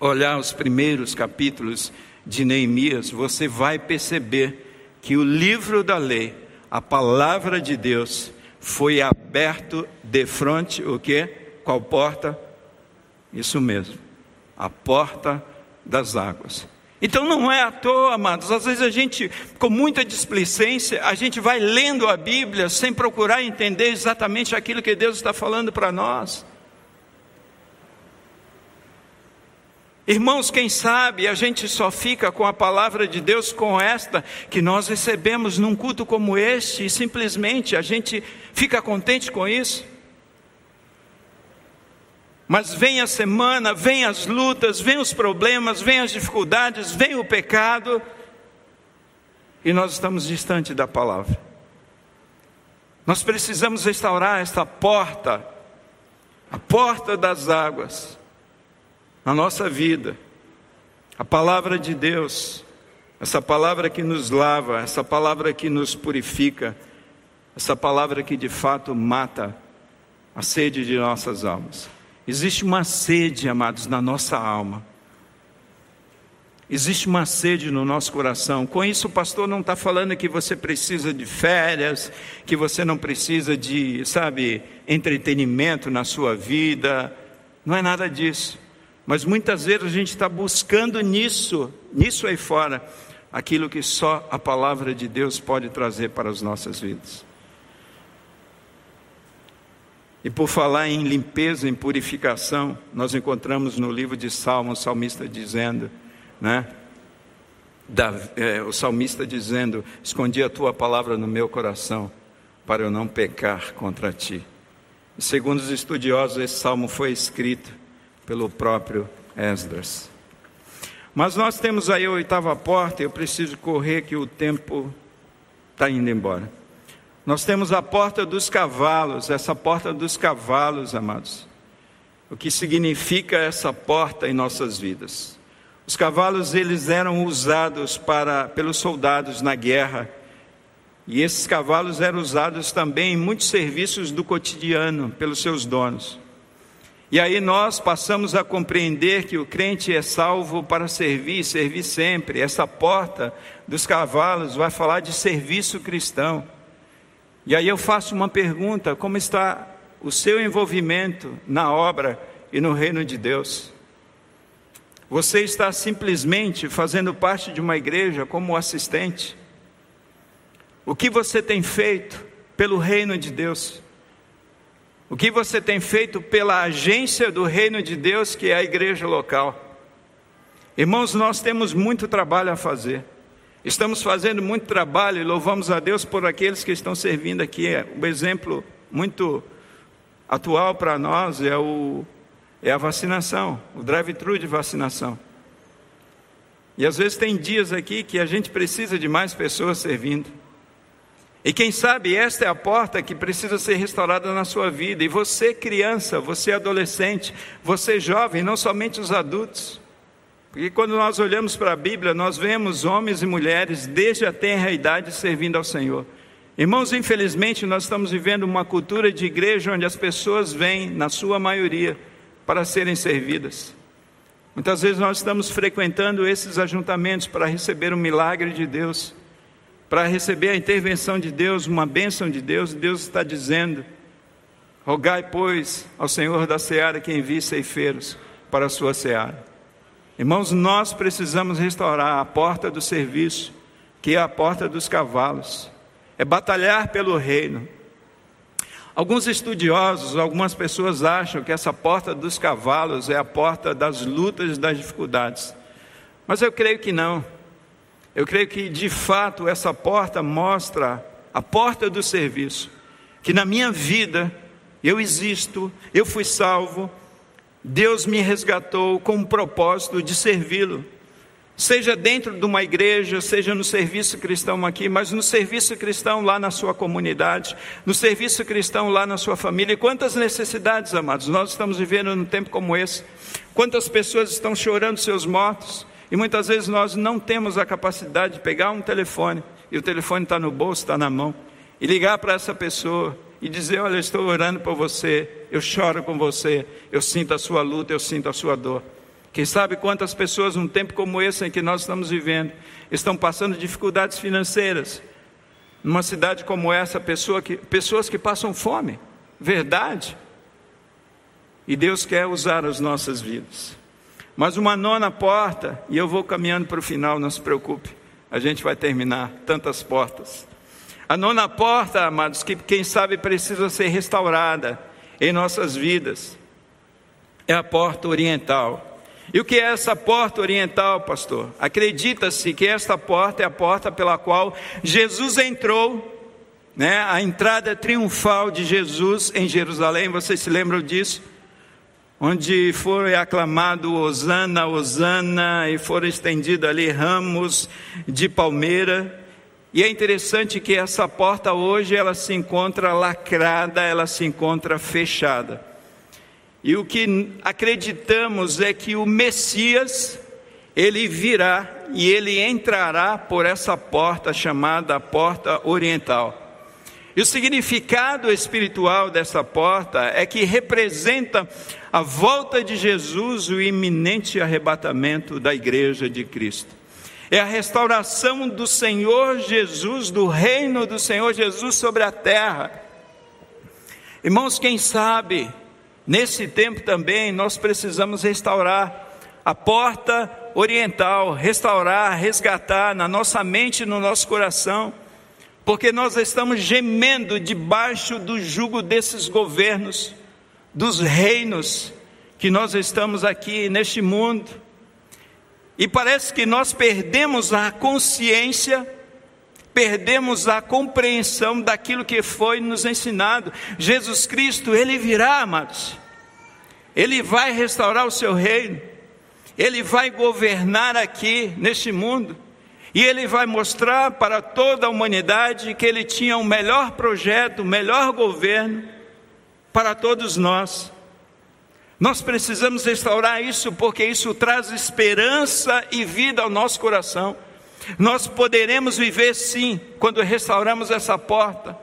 olhar os primeiros capítulos de Neemias, você vai perceber que o livro da lei, a palavra de Deus, foi aberto de frente, o que? Qual porta? Isso mesmo, a porta das águas. Então não é à toa, amados. Às vezes a gente, com muita displicência, a gente vai lendo a Bíblia sem procurar entender exatamente aquilo que Deus está falando para nós. Irmãos, quem sabe a gente só fica com a palavra de Deus com esta que nós recebemos num culto como este e simplesmente a gente fica contente com isso? Mas vem a semana, vem as lutas, vem os problemas, vem as dificuldades, vem o pecado, e nós estamos distante da palavra. Nós precisamos restaurar esta porta, a porta das águas, na nossa vida. A palavra de Deus, essa palavra que nos lava, essa palavra que nos purifica, essa palavra que de fato mata a sede de nossas almas. Existe uma sede, amados, na nossa alma. Existe uma sede no nosso coração. Com isso, o pastor não está falando que você precisa de férias, que você não precisa de, sabe, entretenimento na sua vida. Não é nada disso. Mas muitas vezes a gente está buscando nisso, nisso aí fora, aquilo que só a palavra de Deus pode trazer para as nossas vidas. E por falar em limpeza, em purificação, nós encontramos no livro de Salmos o salmista dizendo, né? Da, é, o salmista dizendo: Escondi a tua palavra no meu coração, para eu não pecar contra ti. E segundo os estudiosos, esse salmo foi escrito pelo próprio Esdras. Mas nós temos aí a oitava porta, eu preciso correr que o tempo está indo embora. Nós temos a porta dos cavalos, essa porta dos cavalos, amados. O que significa essa porta em nossas vidas? Os cavalos eles eram usados para pelos soldados na guerra. E esses cavalos eram usados também em muitos serviços do cotidiano pelos seus donos. E aí nós passamos a compreender que o crente é salvo para servir, servir sempre. Essa porta dos cavalos vai falar de serviço cristão. E aí eu faço uma pergunta: como está o seu envolvimento na obra e no reino de Deus? Você está simplesmente fazendo parte de uma igreja como assistente? O que você tem feito pelo reino de Deus? O que você tem feito pela agência do reino de Deus, que é a igreja local? Irmãos, nós temos muito trabalho a fazer. Estamos fazendo muito trabalho e louvamos a Deus por aqueles que estão servindo aqui. O exemplo muito atual para nós é, o, é a vacinação, o drive-thru de vacinação. E às vezes tem dias aqui que a gente precisa de mais pessoas servindo. E quem sabe esta é a porta que precisa ser restaurada na sua vida. E você, criança, você, adolescente, você, jovem, não somente os adultos. Porque quando nós olhamos para a Bíblia, nós vemos homens e mulheres desde a tenra idade servindo ao Senhor. Irmãos, infelizmente, nós estamos vivendo uma cultura de igreja onde as pessoas vêm, na sua maioria, para serem servidas. Muitas vezes nós estamos frequentando esses ajuntamentos para receber o milagre de Deus para receber a intervenção de Deus, uma bênção de Deus, Deus está dizendo: Rogai, pois, ao Senhor da seara que envie ceifeiros para a sua seara. Irmãos, nós precisamos restaurar a porta do serviço, que é a porta dos cavalos, é batalhar pelo reino. Alguns estudiosos, algumas pessoas acham que essa porta dos cavalos é a porta das lutas e das dificuldades, mas eu creio que não. Eu creio que de fato essa porta mostra a porta do serviço, que na minha vida eu existo, eu fui salvo, Deus me resgatou com o propósito de servi-lo. Seja dentro de uma igreja, seja no serviço cristão aqui, mas no serviço cristão lá na sua comunidade, no serviço cristão lá na sua família. E quantas necessidades, amados, nós estamos vivendo num tempo como esse. Quantas pessoas estão chorando seus mortos, e muitas vezes nós não temos a capacidade de pegar um telefone, e o telefone está no bolso, está na mão, e ligar para essa pessoa e dizer: Olha, estou orando por você, eu choro com você, eu sinto a sua luta, eu sinto a sua dor. Quem sabe quantas pessoas, num tempo como esse em que nós estamos vivendo, estão passando dificuldades financeiras. Numa cidade como essa, pessoa que, pessoas que passam fome, verdade. E Deus quer usar as nossas vidas. Mas uma nona porta, e eu vou caminhando para o final, não se preocupe, a gente vai terminar tantas portas. A nona porta, amados, que quem sabe precisa ser restaurada em nossas vidas, é a porta oriental. E o que é essa porta oriental, pastor? Acredita-se que esta porta é a porta pela qual Jesus entrou, né? A entrada triunfal de Jesus em Jerusalém, vocês se lembram disso? onde foi aclamado Osana, Osana, e foram estendidos ali ramos de palmeira. E é interessante que essa porta hoje ela se encontra lacrada, ela se encontra fechada. E o que acreditamos é que o Messias, ele virá e ele entrará por essa porta chamada porta oriental. E o significado espiritual dessa porta é que representa a volta de Jesus, o iminente arrebatamento da igreja de Cristo. É a restauração do Senhor Jesus, do reino do Senhor Jesus sobre a terra. Irmãos, quem sabe, nesse tempo também nós precisamos restaurar a porta oriental, restaurar, resgatar na nossa mente e no nosso coração porque nós estamos gemendo debaixo do jugo desses governos, dos reinos que nós estamos aqui neste mundo. E parece que nós perdemos a consciência, perdemos a compreensão daquilo que foi nos ensinado. Jesus Cristo, ele virá, amados. Ele vai restaurar o seu reino. Ele vai governar aqui neste mundo. E ele vai mostrar para toda a humanidade que ele tinha o um melhor projeto, o um melhor governo para todos nós. Nós precisamos restaurar isso porque isso traz esperança e vida ao nosso coração. Nós poderemos viver sim quando restauramos essa porta.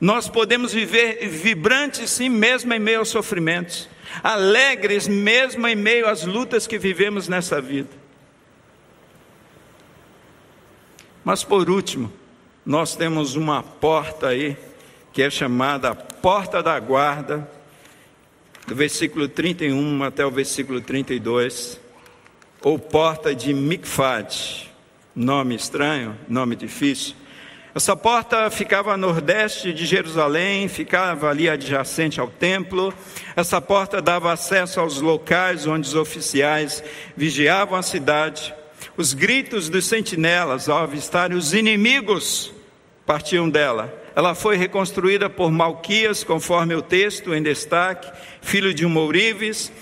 Nós podemos viver vibrantes sim, mesmo em meio aos sofrimentos. alegres mesmo em meio às lutas que vivemos nessa vida. Mas por último, nós temos uma porta aí, que é chamada Porta da Guarda, do versículo 31 até o versículo 32, ou Porta de Mikfad, nome estranho, nome difícil. Essa porta ficava a nordeste de Jerusalém, ficava ali adjacente ao templo. Essa porta dava acesso aos locais onde os oficiais vigiavam a cidade. Os gritos dos sentinelas ao avistarem os inimigos partiam dela. Ela foi reconstruída por Malquias, conforme o texto em destaque, filho de um Mourives.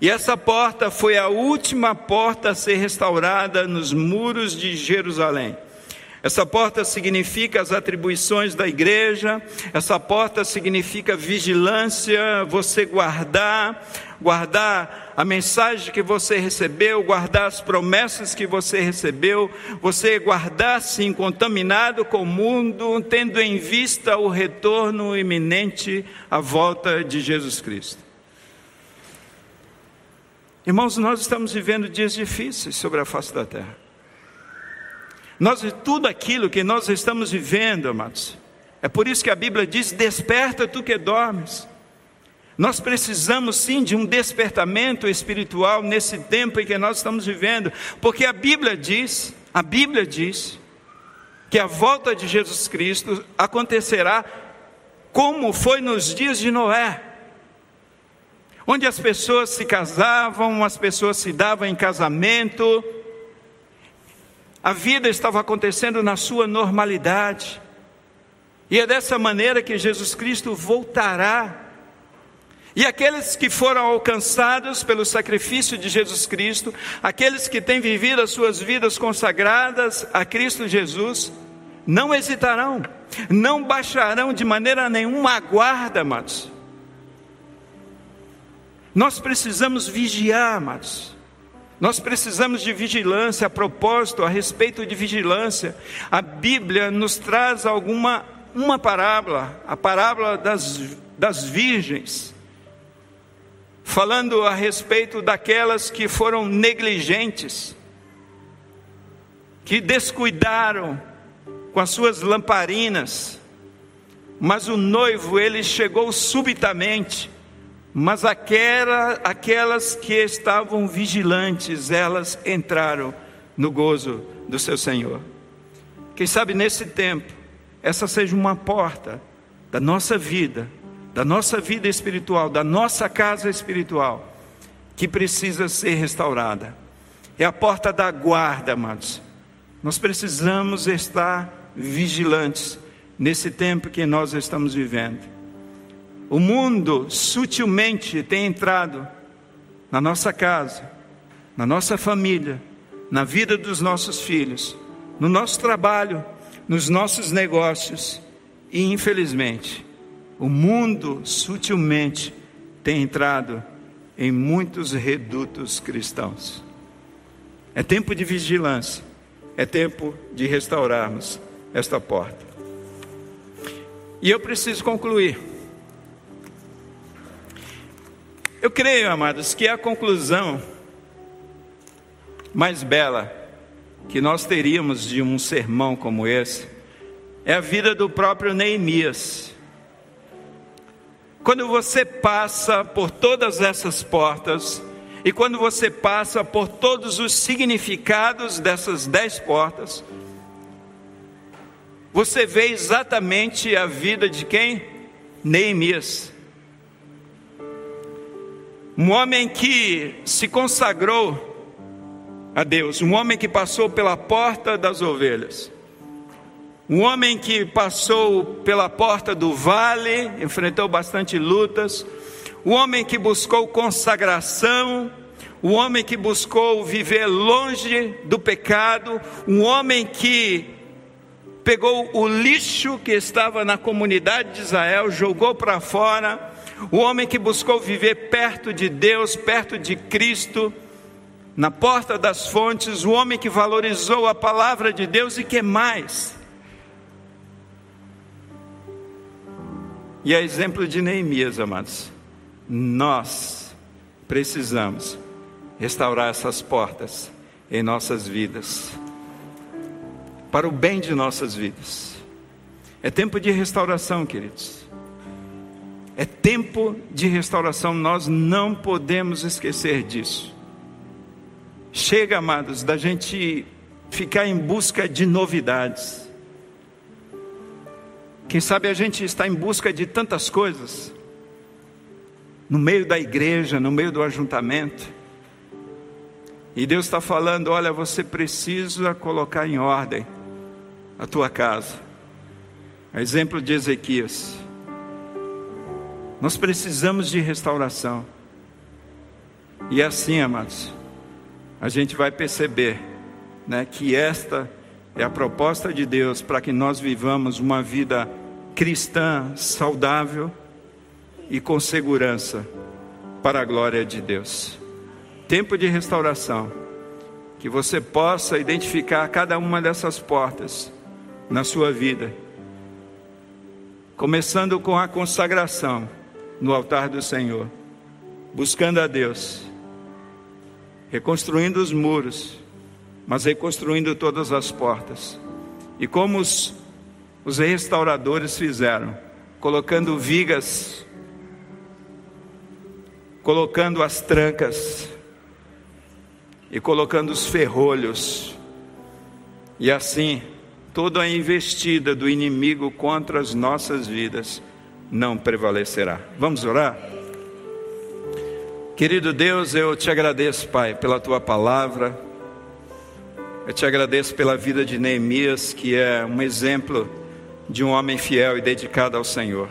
E essa porta foi a última porta a ser restaurada nos muros de Jerusalém. Essa porta significa as atribuições da igreja, essa porta significa vigilância, você guardar, guardar a mensagem que você recebeu, guardar as promessas que você recebeu, você guardar-se incontaminado com o mundo, tendo em vista o retorno iminente à volta de Jesus Cristo. Irmãos, nós estamos vivendo dias difíceis sobre a face da terra. Nós, tudo aquilo que nós estamos vivendo, amados, é por isso que a Bíblia diz: desperta tu que dormes. Nós precisamos sim de um despertamento espiritual nesse tempo em que nós estamos vivendo, porque a Bíblia diz, a Bíblia diz, que a volta de Jesus Cristo acontecerá como foi nos dias de Noé, onde as pessoas se casavam, as pessoas se davam em casamento, a vida estava acontecendo na sua normalidade. E é dessa maneira que Jesus Cristo voltará. E aqueles que foram alcançados pelo sacrifício de Jesus Cristo, aqueles que têm vivido as suas vidas consagradas a Cristo Jesus, não hesitarão, não baixarão de maneira nenhuma a guarda, amados. Nós precisamos vigiar, amados. Nós precisamos de vigilância, a propósito, a respeito de vigilância. A Bíblia nos traz alguma uma parábola, a parábola das, das virgens, falando a respeito daquelas que foram negligentes, que descuidaram com as suas lamparinas, mas o noivo ele chegou subitamente mas aquela, aquelas que estavam vigilantes, elas entraram no gozo do seu Senhor. Quem sabe nesse tempo, essa seja uma porta da nossa vida, da nossa vida espiritual, da nossa casa espiritual, que precisa ser restaurada. É a porta da guarda, amados. Nós precisamos estar vigilantes nesse tempo que nós estamos vivendo. O mundo sutilmente tem entrado na nossa casa, na nossa família, na vida dos nossos filhos, no nosso trabalho, nos nossos negócios e, infelizmente, o mundo sutilmente tem entrado em muitos redutos cristãos. É tempo de vigilância, é tempo de restaurarmos esta porta. E eu preciso concluir. Eu creio, amados, que a conclusão mais bela que nós teríamos de um sermão como esse é a vida do próprio Neemias. Quando você passa por todas essas portas, e quando você passa por todos os significados dessas dez portas, você vê exatamente a vida de quem? Neemias. Um homem que se consagrou a Deus, um homem que passou pela porta das ovelhas, um homem que passou pela porta do vale, enfrentou bastante lutas, um homem que buscou consagração, um homem que buscou viver longe do pecado, um homem que pegou o lixo que estava na comunidade de Israel, jogou para fora, o homem que buscou viver perto de Deus, perto de Cristo, na porta das fontes, o homem que valorizou a palavra de Deus e que mais? E é exemplo de Neemias, amados. Nós precisamos restaurar essas portas em nossas vidas, para o bem de nossas vidas. É tempo de restauração, queridos. É tempo de restauração, nós não podemos esquecer disso. Chega, amados, da gente ficar em busca de novidades. Quem sabe a gente está em busca de tantas coisas, no meio da igreja, no meio do ajuntamento, e Deus está falando: olha, você precisa colocar em ordem a tua casa. A exemplo de Ezequias. Nós precisamos de restauração. E assim, amados, a gente vai perceber né, que esta é a proposta de Deus para que nós vivamos uma vida cristã saudável e com segurança para a glória de Deus. Tempo de restauração, que você possa identificar cada uma dessas portas na sua vida, começando com a consagração no altar do Senhor, buscando a Deus, reconstruindo os muros, mas reconstruindo todas as portas. E como os, os restauradores fizeram, colocando vigas, colocando as trancas e colocando os ferrolhos, e assim toda a investida do inimigo contra as nossas vidas não prevalecerá. Vamos orar? Querido Deus, eu te agradeço, Pai, pela tua palavra. Eu te agradeço pela vida de Neemias, que é um exemplo de um homem fiel e dedicado ao Senhor.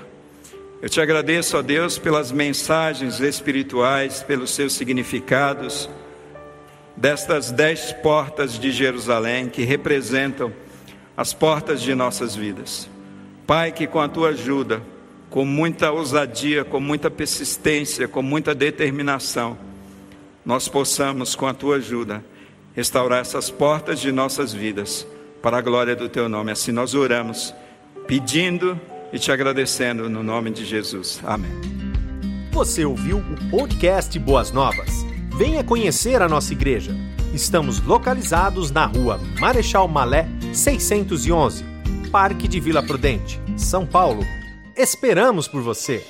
Eu te agradeço, ó Deus, pelas mensagens espirituais, pelos seus significados, destas dez portas de Jerusalém que representam as portas de nossas vidas. Pai, que com a tua ajuda, com muita ousadia, com muita persistência, com muita determinação, nós possamos, com a tua ajuda, restaurar essas portas de nossas vidas para a glória do teu nome. Assim nós oramos, pedindo e te agradecendo no nome de Jesus. Amém. Você ouviu o podcast Boas Novas? Venha conhecer a nossa igreja. Estamos localizados na rua Marechal Malé 611, Parque de Vila Prudente, São Paulo Esperamos por você!